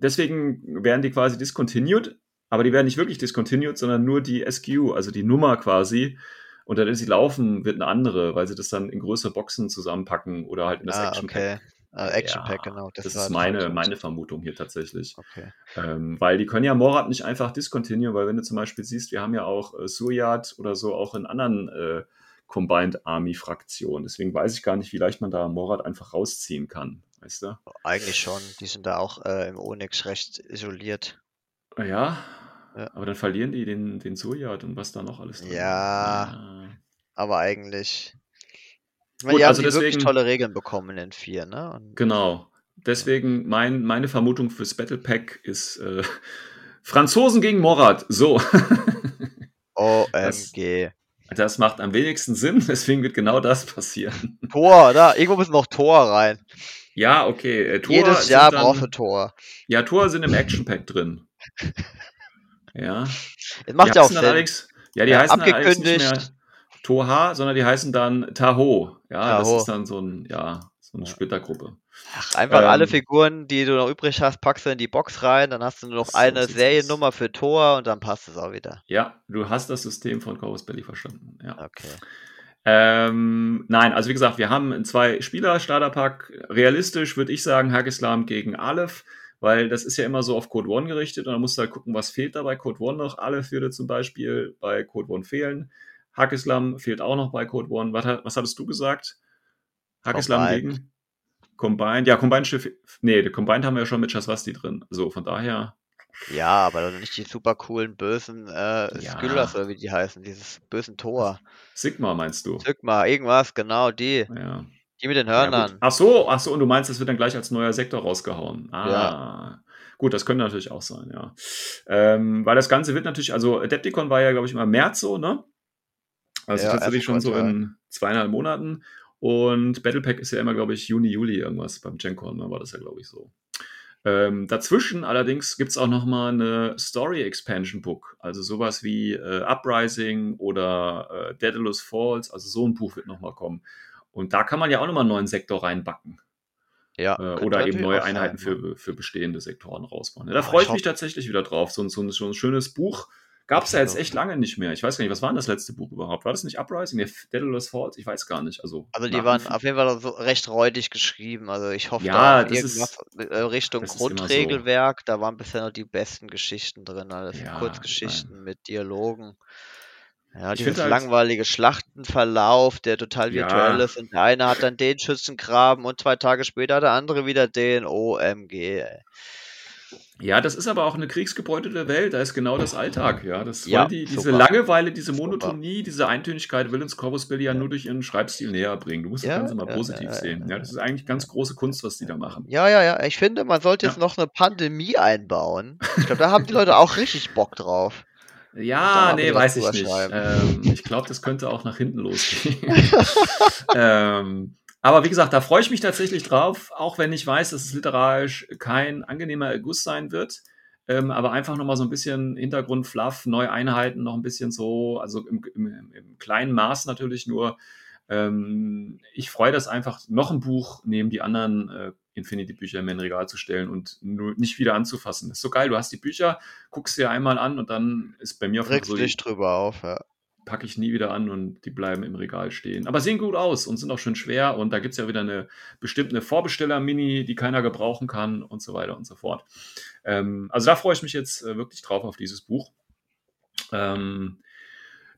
deswegen werden die quasi discontinued, aber die werden nicht wirklich discontinued, sondern nur die SQ, also die Nummer quasi, und dann, wenn sie laufen, wird eine andere, weil sie das dann in größere Boxen zusammenpacken oder halt in das ah, Action Pack. Okay. Uh, Action Pack, ja, genau. Das, das ist meine, meine Vermutung hier tatsächlich. Okay. Ähm, weil die können ja Morat nicht einfach discontinuen, weil wenn du zum Beispiel siehst, wir haben ja auch äh, Suryat oder so auch in anderen äh, Combined Army Fraktionen. Deswegen weiß ich gar nicht, wie leicht man da Morat einfach rausziehen kann. Weißt du? Eigentlich schon. Die sind da auch äh, im Onyx recht isoliert. Ja, ja. aber dann verlieren die den, den Sojat und was da noch alles drin Ja, ah. aber eigentlich. Gut, die also haben deswegen, wirklich tolle Regeln bekommen in vier, ne? Und, genau. Deswegen mein, meine Vermutung fürs Battle Pack ist äh, Franzosen gegen Morat. So. OMG. Das, das, macht am wenigsten Sinn, deswegen wird genau das passieren. Tor, da, irgendwo müssen noch Tor rein. Ja, okay. Äh, Tor Jedes Jahr braucht ein Tor. Ja, Tor sind im Action Pack drin. Ja. Das macht ja auch Sinn. Allerdings, ja, die ja, heißen allerdings nicht mehr Toha, sondern die heißen dann Taho. Ja, Taho. das ist dann so ein, ja, so eine Splittergruppe. Ach, einfach ähm, alle Figuren, die du noch übrig hast, packst du in die Box rein, dann hast du nur noch so eine Seriennummer für Tor und dann passt es auch wieder. Ja, du hast das System von Corvus Belly verstanden. Ja. Okay. Ähm, nein, also wie gesagt, wir haben zwei Spieler Starterpack. Realistisch würde ich sagen, Hagislam gegen Aleph, weil das ist ja immer so auf Code One gerichtet und dann musst du halt gucken, was fehlt da bei Code One noch. Aleph würde zum Beispiel bei Code One fehlen. Hakislam fehlt auch noch bei Code One. Was, was hattest du gesagt? Hakislam gegen? Combined, ja, Combined Schiff, nee, Combined haben wir ja schon mit Chaswasti drin. So, von daher. Ja, aber nicht die super coolen bösen äh, ja. Skyllers oder wie die heißen, dieses bösen Tor. Sigma meinst du? Sigma, irgendwas, genau, die. Ja. Die mit den Hörnern. Ja, ach so, ach so, und du meinst, das wird dann gleich als neuer Sektor rausgehauen. Ah. Ja. Gut, das könnte natürlich auch sein, ja. Ähm, weil das Ganze wird natürlich, also Adepticon war ja, glaube ich, immer März so, ne? Also ja, tatsächlich schon so in zweieinhalb Monaten. Und Battle Pack ist ja immer, glaube ich, Juni, Juli irgendwas. Beim GenCon ne, war das ja, glaube ich, so. Ähm, dazwischen allerdings gibt es auch noch mal eine Story Expansion Book, also sowas wie äh, Uprising oder äh, Daedalus Falls, also so ein Buch wird noch mal kommen. Und da kann man ja auch noch mal einen neuen Sektor reinbacken. Ja, äh, oder eben neue Einheiten sein, für, für bestehende Sektoren rausbauen. Ja, da freue ich mich tatsächlich wieder drauf. So, so, so ein schönes Buch, Gab es ja jetzt echt lange nicht mehr. Ich weiß gar nicht, was war denn das letzte Buch überhaupt? War das nicht Uprising? Nee, Daedalus Falls? Ich weiß gar nicht. Also, also die waren auf jeden Fall so recht räudig geschrieben. Also ich hoffe, ja, da irgendwas ist, äh, Richtung Grundregelwerk, so. da waren bisher noch die besten Geschichten drin. Also ja, Kurzgeschichten nein. mit Dialogen. Ja, dieses halt, langweilige Schlachtenverlauf, der total virtuell ja. ist. Und der eine hat dann den Schützengraben und zwei Tage später hat der andere wieder den OMG. Ey. Ja, das ist aber auch eine kriegsgebräutete Welt, da ist genau das Alltag, ja. Das ja, die, diese Langeweile, diese Monotonie, super. diese Eintönigkeit will uns Corvus Belli ja, ja, nur durch ihren Schreibstil näher bringen. Du musst ja, das Ganze mal positiv sehen. Ja, das ist eigentlich ganz große Kunst, was die da machen. Ja, ja, ja. Ich finde, man sollte jetzt noch eine Pandemie einbauen. Ich glaube, da haben die Leute auch richtig Bock drauf. Ja, nee, weiß ich nicht. Ähm, ich glaube, das könnte auch nach hinten losgehen. ähm, aber wie gesagt, da freue ich mich tatsächlich drauf, auch wenn ich weiß, dass es literarisch kein angenehmer Guss sein wird. Ähm, aber einfach nochmal so ein bisschen Hintergrund, Fluff, neue Einheiten, noch ein bisschen so, also im, im, im kleinen Maß natürlich nur. Ähm, ich freue das einfach, noch ein Buch neben die anderen äh, Infinity-Bücher in mein Regal zu stellen und nur nicht wieder anzufassen. Das ist so geil, du hast die Bücher, guckst sie einmal an und dann ist bei mir auf so dich drüber auf, ja packe ich nie wieder an und die bleiben im Regal stehen. Aber sehen gut aus und sind auch schön schwer und da gibt es ja wieder eine bestimmte Vorbesteller-Mini, die keiner gebrauchen kann und so weiter und so fort. Ähm, also da freue ich mich jetzt äh, wirklich drauf auf dieses Buch. Ähm,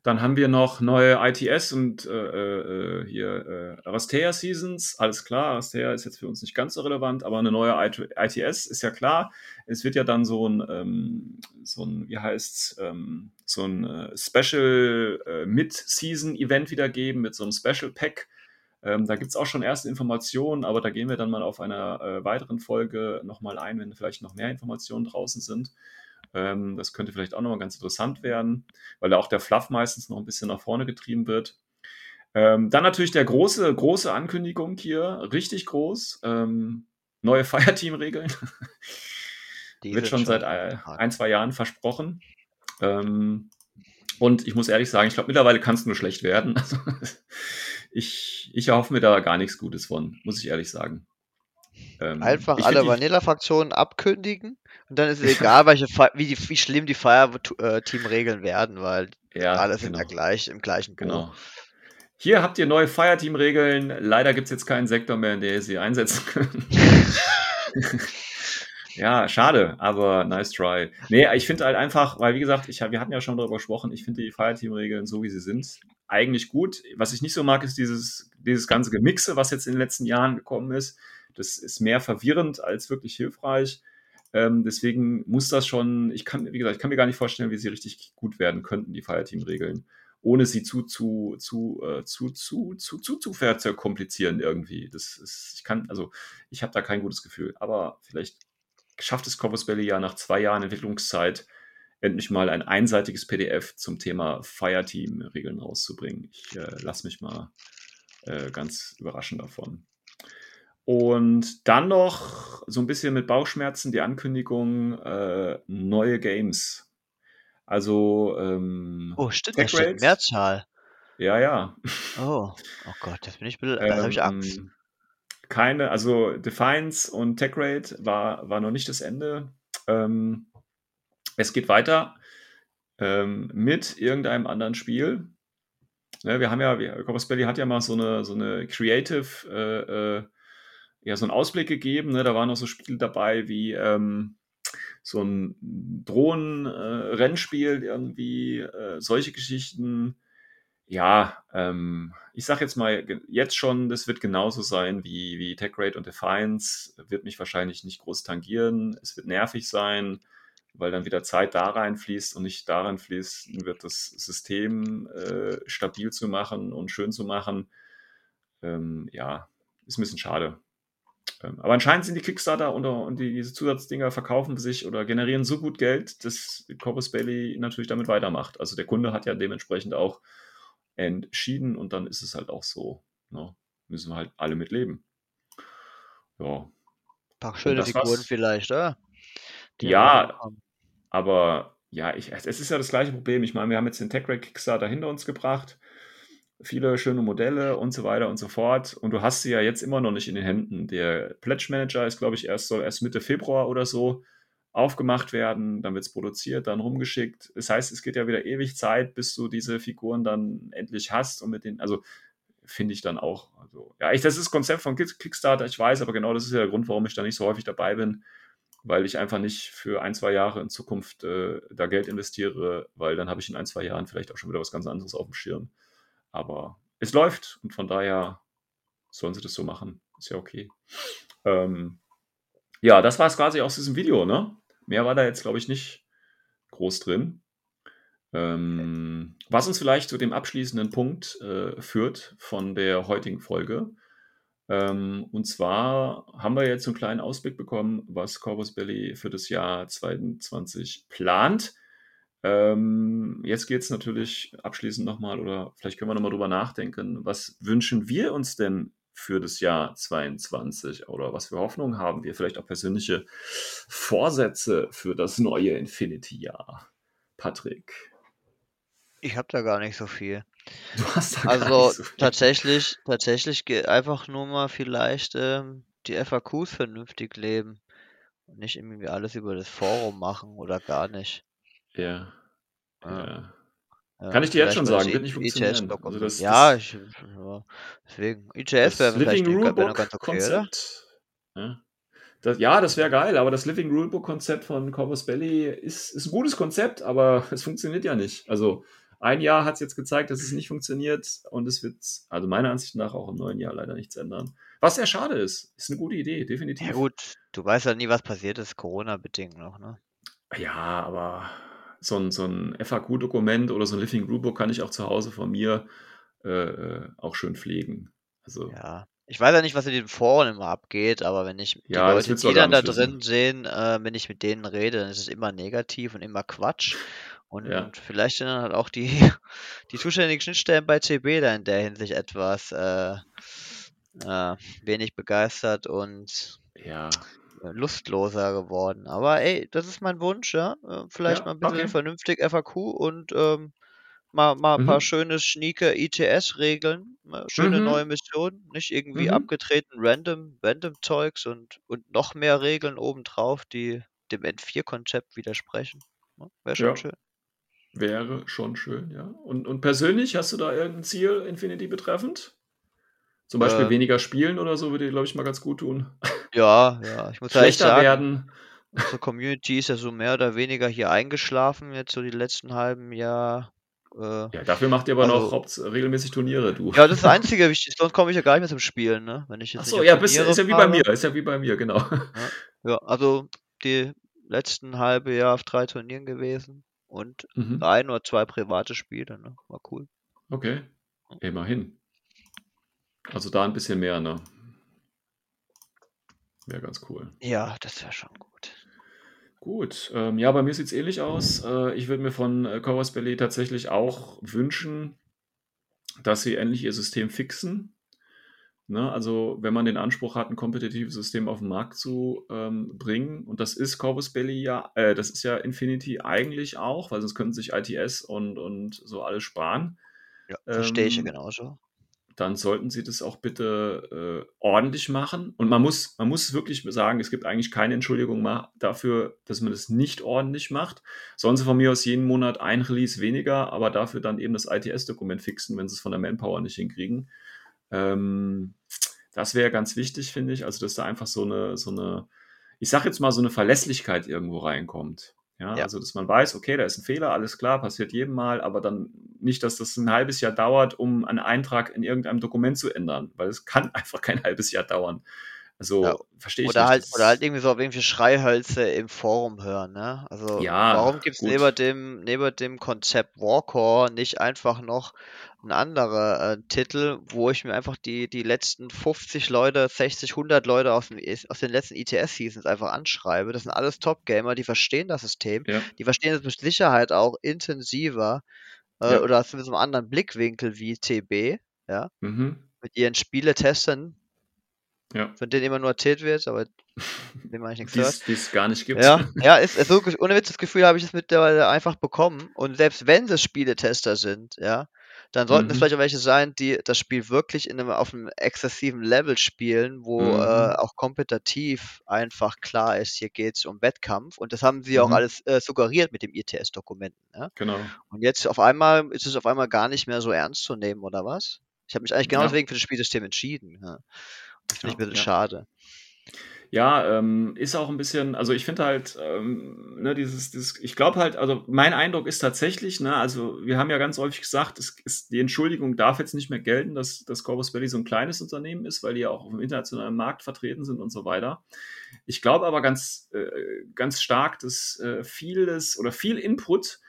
dann haben wir noch neue ITS und äh, äh, hier äh, Arastea Seasons. Alles klar, Arastea ist jetzt für uns nicht ganz so relevant, aber eine neue ITS ist ja klar. Es wird ja dann so ein, ähm, so ein wie heißt's, ähm, so ein äh, Special äh, Mid-Season-Event wieder geben mit so einem Special Pack. Ähm, da gibt es auch schon erste Informationen, aber da gehen wir dann mal auf einer äh, weiteren Folge nochmal ein, wenn vielleicht noch mehr Informationen draußen sind. Ähm, das könnte vielleicht auch nochmal ganz interessant werden, weil da auch der Fluff meistens noch ein bisschen nach vorne getrieben wird. Ähm, dann natürlich der große, große Ankündigung hier, richtig groß. Ähm, neue Fireteam-Regeln. wird schon, schon seit ein, zwei Jahren versprochen. Ähm, und ich muss ehrlich sagen, ich glaube, mittlerweile kann es nur schlecht werden. Also, ich, ich erhoffe mir da gar nichts Gutes von, muss ich ehrlich sagen. Ähm, Einfach alle Vanilla-Fraktionen abkündigen und dann ist es egal, welche, wie, die, wie schlimm die Fire-Team-Regeln werden, weil ja, alles genau. in der gleich, im gleichen Buch. Genau. Hier habt ihr neue Fireteam-Regeln. Leider gibt es jetzt keinen Sektor mehr, in der ihr sie einsetzen könnt. ja, schade, aber nice try. Nee, ich finde halt einfach, weil wie gesagt, ich, wir hatten ja schon darüber gesprochen, ich finde die Fireteam-Regeln so wie sie sind eigentlich gut. Was ich nicht so mag, ist dieses, dieses ganze Gemixe, was jetzt in den letzten Jahren gekommen ist. Das ist mehr verwirrend als wirklich hilfreich. Ähm, deswegen muss das schon, ich kann, wie gesagt, ich kann mir gar nicht vorstellen, wie sie richtig gut werden könnten, die Fireteam-Regeln, ohne sie zu, zu, zu, äh, zu, zu, zu, zu, zu verkomplizieren irgendwie. Das ist, ich kann, also ich habe da kein gutes Gefühl. Aber vielleicht schafft es Corvus Belly ja nach zwei Jahren Entwicklungszeit endlich mal ein einseitiges PDF zum Thema Fireteam-Regeln rauszubringen. Ich äh, lasse mich mal äh, ganz überraschen davon. Und dann noch so ein bisschen mit Bauchschmerzen die Ankündigung äh, neue Games. Also ähm, Oh, stimmt, da steht Mehrzahl. Ja, ja. Oh, oh Gott, das bin ich, da ähm, habe ich Angst. Keine, also Defiance und TechRate war, war noch nicht das Ende. Ähm, es geht weiter ähm, mit irgendeinem anderen Spiel. Ne, wir haben ja, Corpus Belly hat ja mal so eine, so eine Creative, äh, äh, ja, so einen Ausblick gegeben. Ne? Da waren noch so Spiele dabei wie ähm, so ein Drohnen-Rennspiel, äh, irgendwie, äh, solche Geschichten. Ja, ähm, ich sag jetzt mal jetzt schon, das wird genauso sein wie, wie TechRate und Defiance. Wird mich wahrscheinlich nicht groß tangieren. Es wird nervig sein weil dann wieder Zeit da reinfließt und nicht daran fließt, wird das System äh, stabil zu machen und schön zu machen. Ähm, ja, ist ein bisschen schade. Ähm, aber anscheinend sind die Kickstarter und, und die, diese Zusatzdinger verkaufen sich oder generieren so gut Geld, dass Corpus Bailey natürlich damit weitermacht. Also der Kunde hat ja dementsprechend auch entschieden und dann ist es halt auch so. Ne? Müssen wir halt alle mitleben. Ja. Ein paar schöne Figuren war's. vielleicht, oder? Ja, aber ja, ich, es ist ja das gleiche Problem. Ich meine, wir haben jetzt den TechRack Kickstarter hinter uns gebracht, viele schöne Modelle und so weiter und so fort. Und du hast sie ja jetzt immer noch nicht in den Händen. Der Pledge Manager ist, glaube ich, erst soll erst Mitte Februar oder so aufgemacht werden, dann wird es produziert, dann rumgeschickt. Das heißt, es geht ja wieder ewig Zeit, bis du diese Figuren dann endlich hast und mit den, also finde ich dann auch. Also, ja, ich, das ist das Konzept von Kickstarter, ich weiß, aber genau das ist ja der Grund, warum ich da nicht so häufig dabei bin weil ich einfach nicht für ein, zwei Jahre in Zukunft äh, da Geld investiere, weil dann habe ich in ein, zwei Jahren vielleicht auch schon wieder was ganz anderes auf dem Schirm. Aber es läuft und von daher sollen sie das so machen. Ist ja okay. Ähm, ja, das war es quasi aus diesem Video, ne? Mehr war da jetzt, glaube ich, nicht groß drin. Ähm, was uns vielleicht zu dem abschließenden Punkt äh, führt von der heutigen Folge. Ähm, und zwar haben wir jetzt einen kleinen Ausblick bekommen, was Corvus Belly für das Jahr 2020 plant. Ähm, jetzt geht es natürlich abschließend nochmal, oder vielleicht können wir nochmal drüber nachdenken, was wünschen wir uns denn für das Jahr 2022 oder was für Hoffnungen haben wir? Vielleicht auch persönliche Vorsätze für das neue Infinity-Jahr. Patrick. Ich habe da gar nicht so viel. Du hast da Also so tatsächlich, tatsächlich einfach nur mal vielleicht ähm, die FAQs vernünftig leben und nicht irgendwie alles über das Forum machen oder gar nicht. Ja. Ja. ja. Kann ich dir jetzt schon sagen, wird nicht funktionieren. Also das, ja, ich, ja, deswegen. IGS wäre vielleicht wär noch ganz okay, Konzept, oder? Ja. Das, ja, das wäre geil, aber das Living Rulebook Konzept von Corvus Belly ist, ist ein gutes Konzept, aber es funktioniert ja nicht. Also ein Jahr hat es jetzt gezeigt, dass es nicht funktioniert und es wird, also meiner Ansicht nach, auch im neuen Jahr leider nichts ändern. Was sehr schade ist. Ist eine gute Idee, definitiv. Ja gut, du weißt ja nie, was passiert ist, Corona-bedingt noch, ne? Ja, aber so ein, so ein FAQ-Dokument oder so ein Living Rulebook kann ich auch zu Hause von mir äh, äh, auch schön pflegen. Also, ja. Ich weiß ja nicht, was in den Foren immer abgeht, aber wenn ich die ja, Leute, die dann da drin sehen, äh, wenn ich mit denen rede, dann ist es immer negativ und immer Quatsch. Und, ja. und vielleicht sind dann halt auch die, die zuständigen Schnittstellen bei CB da in der Hinsicht etwas äh, äh, wenig begeistert und ja. Lustloser geworden. Aber ey, das ist mein Wunsch, ja. Äh, vielleicht ja, mal ein bisschen okay. vernünftig FAQ und ähm, mal, mal ein mhm. paar schöne, schnieke ITS-Regeln, schöne mhm. neue Missionen, nicht irgendwie mhm. abgetreten random, random Zeugs und, und noch mehr Regeln obendrauf, die dem N4-Konzept widersprechen. Wäre schon ja. schön. Wäre schon schön, ja. Und, und persönlich, hast du da irgendein Ziel Infinity betreffend? Zum Beispiel äh, weniger spielen oder so würde glaube ich, mal ganz gut tun. Ja, ja. Ich muss Schlechter sagen, werden. Unsere Community ist ja so mehr oder weniger hier eingeschlafen, jetzt so die letzten halben Jahr. Äh, ja, dafür macht ihr aber also, noch Haupt regelmäßig Turniere, du. Ja, das ist das Einzige, sonst komme ich ja gar nicht mehr zum Spielen, ne? Wenn ich jetzt Achso, ja, bist, ist ja wie bei mir, ist ja wie bei mir, genau. Ja, ja also die letzten halbe Jahr auf drei Turnieren gewesen und mhm. ein oder zwei private Spiele. Ne? War cool. Okay, immerhin. Also da ein bisschen mehr, ne? Wäre ganz cool. Ja, das wäre schon gut. Gut, ähm, ja, bei mir sieht es ähnlich aus. Äh, ich würde mir von äh, Chorus Ballet tatsächlich auch wünschen, dass sie endlich ihr System fixen. Ne? Also, wenn man den Anspruch hat, ein kompetitives System auf den Markt zu ähm, bringen, und das ist Corvus Belli ja, äh, das ist ja Infinity eigentlich auch, weil sonst könnten sich ITS und, und so alles sparen. Ja, verstehe ich ja ähm, genauso dann sollten sie das auch bitte äh, ordentlich machen. Und man muss, man muss wirklich sagen, es gibt eigentlich keine Entschuldigung dafür, dass man das nicht ordentlich macht. Sollen sie von mir aus jeden Monat ein Release weniger, aber dafür dann eben das ITS-Dokument fixen, wenn sie es von der Manpower nicht hinkriegen. Ähm, das wäre ganz wichtig, finde ich. Also, dass da einfach so eine, so eine, ich sag jetzt mal, so eine Verlässlichkeit irgendwo reinkommt. Ja, ja, also dass man weiß, okay, da ist ein Fehler, alles klar, passiert jedem Mal, aber dann nicht, dass das ein halbes Jahr dauert, um einen Eintrag in irgendeinem Dokument zu ändern, weil es kann einfach kein halbes Jahr dauern. Also ja, verstehe ich oder nicht. Halt, oder halt irgendwie so auf irgendwie Schreihölze im Forum hören, ne? Also ja, warum gibt es neben dem, neben dem Konzept Warcore nicht einfach noch ein anderer äh, Titel, wo ich mir einfach die, die letzten 50 Leute, 60, 100 Leute aus, dem, aus den letzten ETS-Seasons einfach anschreibe. Das sind alles Top-Gamer, die verstehen das System, ja. die verstehen es mit Sicherheit auch intensiver äh, ja. oder aus einem anderen Blickwinkel wie TB, ja, mhm. mit ihren Spieletestern, ja. Von denen immer nur erzählt wird, aber dem man nichts hört. Die es gar nicht gibt. Ja, ja ist, ist so, ohne Witz, das Gefühl habe ich es mittlerweile einfach bekommen. Und selbst wenn es Spieletester sind, ja, dann sollten mhm. es vielleicht auch welche sein, die das Spiel wirklich in einem, auf einem exzessiven Level spielen, wo mhm. äh, auch kompetitiv einfach klar ist, hier geht es um Wettkampf. Und das haben sie mhm. auch alles äh, suggeriert mit dem ITS-Dokumenten. Ja? Genau. Und jetzt auf einmal ist es auf einmal gar nicht mehr so ernst zu nehmen, oder was? Ich habe mich eigentlich genau ja. deswegen für das Spielsystem entschieden. Ja. Das finde ich ein bisschen ja. schade. Ja, ähm, ist auch ein bisschen, also ich finde halt, ähm, ne, dieses, dieses ich glaube halt, also mein Eindruck ist tatsächlich, ne, also wir haben ja ganz häufig gesagt, es ist, die Entschuldigung darf jetzt nicht mehr gelten, dass, dass Corvus Belli so ein kleines Unternehmen ist, weil die ja auch auf dem internationalen Markt vertreten sind und so weiter. Ich glaube aber ganz, äh, ganz stark, dass äh, vieles oder viel Input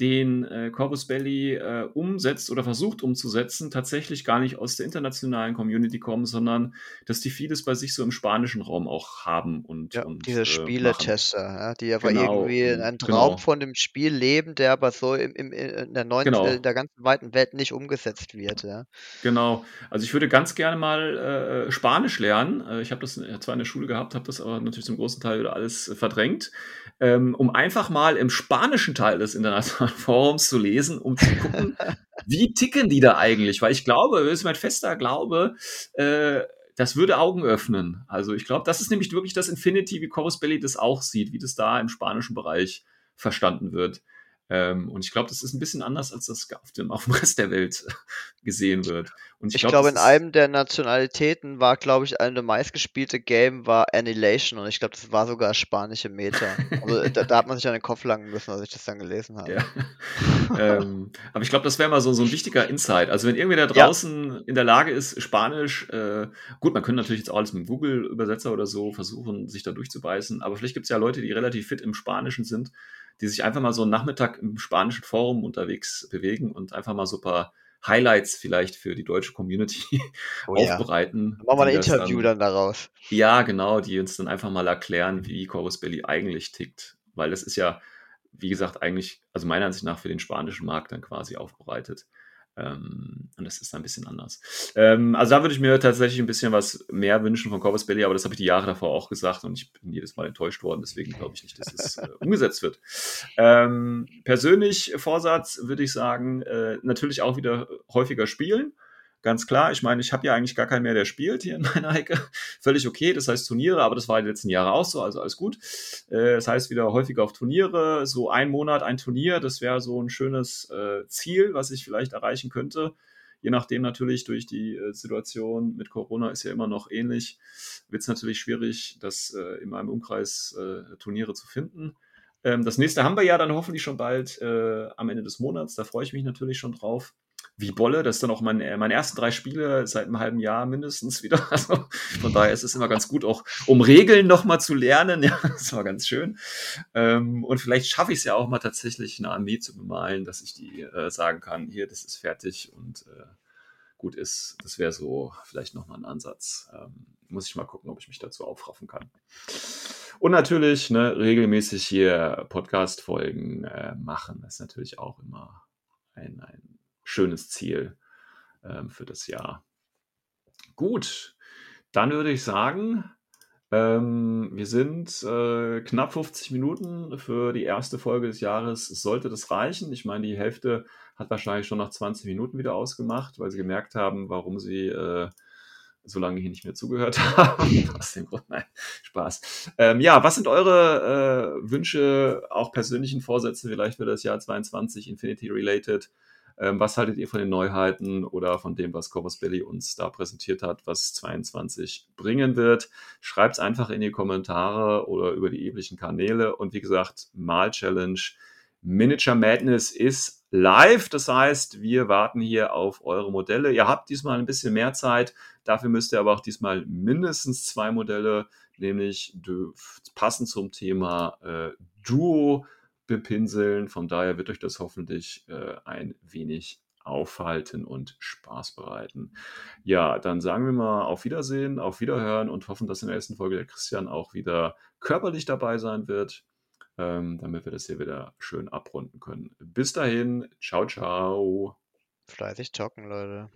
den äh, Corpus Belli äh, umsetzt oder versucht umzusetzen, tatsächlich gar nicht aus der internationalen Community kommen, sondern dass die vieles bei sich so im spanischen Raum auch haben und, ja, und diese äh, Spieletester, ja, die aber genau, irgendwie ein Traum genau. von dem Spiel leben, der aber so im, im, in der neuen genau. in der ganzen weiten Welt nicht umgesetzt wird. Ja. Genau. Also ich würde ganz gerne mal äh, Spanisch lernen. Äh, ich habe das zwar in der Schule gehabt, habe das aber natürlich zum großen Teil alles verdrängt, ähm, um einfach mal im spanischen Teil des internationalen Forums zu lesen, um zu gucken, wie ticken die da eigentlich? Weil ich glaube, das ist mein fester Glaube, äh, das würde Augen öffnen. Also ich glaube, das ist nämlich wirklich das Infinity, wie Corus Belli das auch sieht, wie das da im spanischen Bereich verstanden wird. Ähm, und ich glaube, das ist ein bisschen anders, als das auf dem, auf dem Rest der Welt gesehen wird. Und ich, ich glaube, glaub, in einem der Nationalitäten war, glaube ich, eine der meistgespielte Game war Annihilation und ich glaube, das war sogar spanische Meta. Also da, da, hat man sich an den Kopf langen müssen, als ich das dann gelesen habe. Ja. ähm, aber ich glaube, das wäre mal so, so ein wichtiger Insight. Also wenn irgendwer da draußen ja. in der Lage ist, Spanisch, äh, gut, man könnte natürlich jetzt auch alles mit Google-Übersetzer oder so versuchen, sich da durchzubeißen, aber vielleicht gibt es ja Leute, die relativ fit im Spanischen sind die sich einfach mal so einen Nachmittag im spanischen Forum unterwegs bewegen und einfach mal so ein paar Highlights vielleicht für die deutsche Community oh, aufbereiten. Ja. Machen wir ein Interview dann, dann, daraus. Ja, genau, die uns dann einfach mal erklären, wie Corus Belli eigentlich tickt. Weil das ist ja, wie gesagt, eigentlich, also meiner Ansicht nach für den spanischen Markt dann quasi aufbereitet. Ähm, und das ist ein bisschen anders. Ähm, also da würde ich mir tatsächlich ein bisschen was mehr wünschen von Corvus Belli, aber das habe ich die Jahre davor auch gesagt und ich bin jedes Mal enttäuscht worden, deswegen glaube ich nicht, dass es äh, umgesetzt wird. Ähm, persönlich Vorsatz würde ich sagen, äh, natürlich auch wieder häufiger spielen. Ganz klar, ich meine, ich habe ja eigentlich gar keinen mehr, der spielt hier in meiner Ecke. Völlig okay, das heißt Turniere, aber das war die letzten Jahre auch so, also alles gut. Äh, das heißt wieder häufiger auf Turniere, so ein Monat ein Turnier, das wäre so ein schönes äh, Ziel, was ich vielleicht erreichen könnte. Je nachdem natürlich durch die äh, Situation mit Corona ist ja immer noch ähnlich, wird es natürlich schwierig, das äh, in meinem Umkreis äh, Turniere zu finden. Ähm, das nächste haben wir ja dann hoffentlich schon bald äh, am Ende des Monats, da freue ich mich natürlich schon drauf. Wie Bolle. Das ist dann auch mein, äh, meine ersten drei Spiele seit einem halben Jahr mindestens wieder. Also von daher ist es immer ganz gut, auch um Regeln nochmal zu lernen. Ja, das war ganz schön. Ähm, und vielleicht schaffe ich es ja auch mal tatsächlich eine Armee zu bemalen, dass ich die äh, sagen kann, hier, das ist fertig und äh, gut ist. Das wäre so vielleicht nochmal ein Ansatz. Ähm, muss ich mal gucken, ob ich mich dazu aufraffen kann. Und natürlich ne, regelmäßig hier Podcast-Folgen äh, machen. Das ist natürlich auch immer ein, ein schönes Ziel ähm, für das Jahr. Gut, dann würde ich sagen, ähm, wir sind äh, knapp 50 Minuten für die erste Folge des Jahres. Sollte das reichen? Ich meine, die Hälfte hat wahrscheinlich schon nach 20 Minuten wieder ausgemacht, weil sie gemerkt haben, warum sie äh, so lange hier nicht mehr zugehört haben. Aus dem Grund, nein, Spaß. Ähm, ja, was sind eure äh, Wünsche, auch persönlichen Vorsätze vielleicht für das Jahr 22 Infinity related? Ähm, was haltet ihr von den Neuheiten oder von dem, was Corvus Belly uns da präsentiert hat, was 22 bringen wird? Schreibt es einfach in die Kommentare oder über die üblichen Kanäle. Und wie gesagt, Mal-Challenge. Miniature Madness ist live. Das heißt, wir warten hier auf eure Modelle. Ihr habt diesmal ein bisschen mehr Zeit. Dafür müsst ihr aber auch diesmal mindestens zwei Modelle, nämlich passend zum Thema äh, Duo bepinseln. Von daher wird euch das hoffentlich äh, ein wenig aufhalten und Spaß bereiten. Ja, dann sagen wir mal auf Wiedersehen, auf Wiederhören und hoffen, dass in der nächsten Folge der Christian auch wieder körperlich dabei sein wird, ähm, damit wir das hier wieder schön abrunden können. Bis dahin, ciao, ciao. Fleißig zocken, Leute.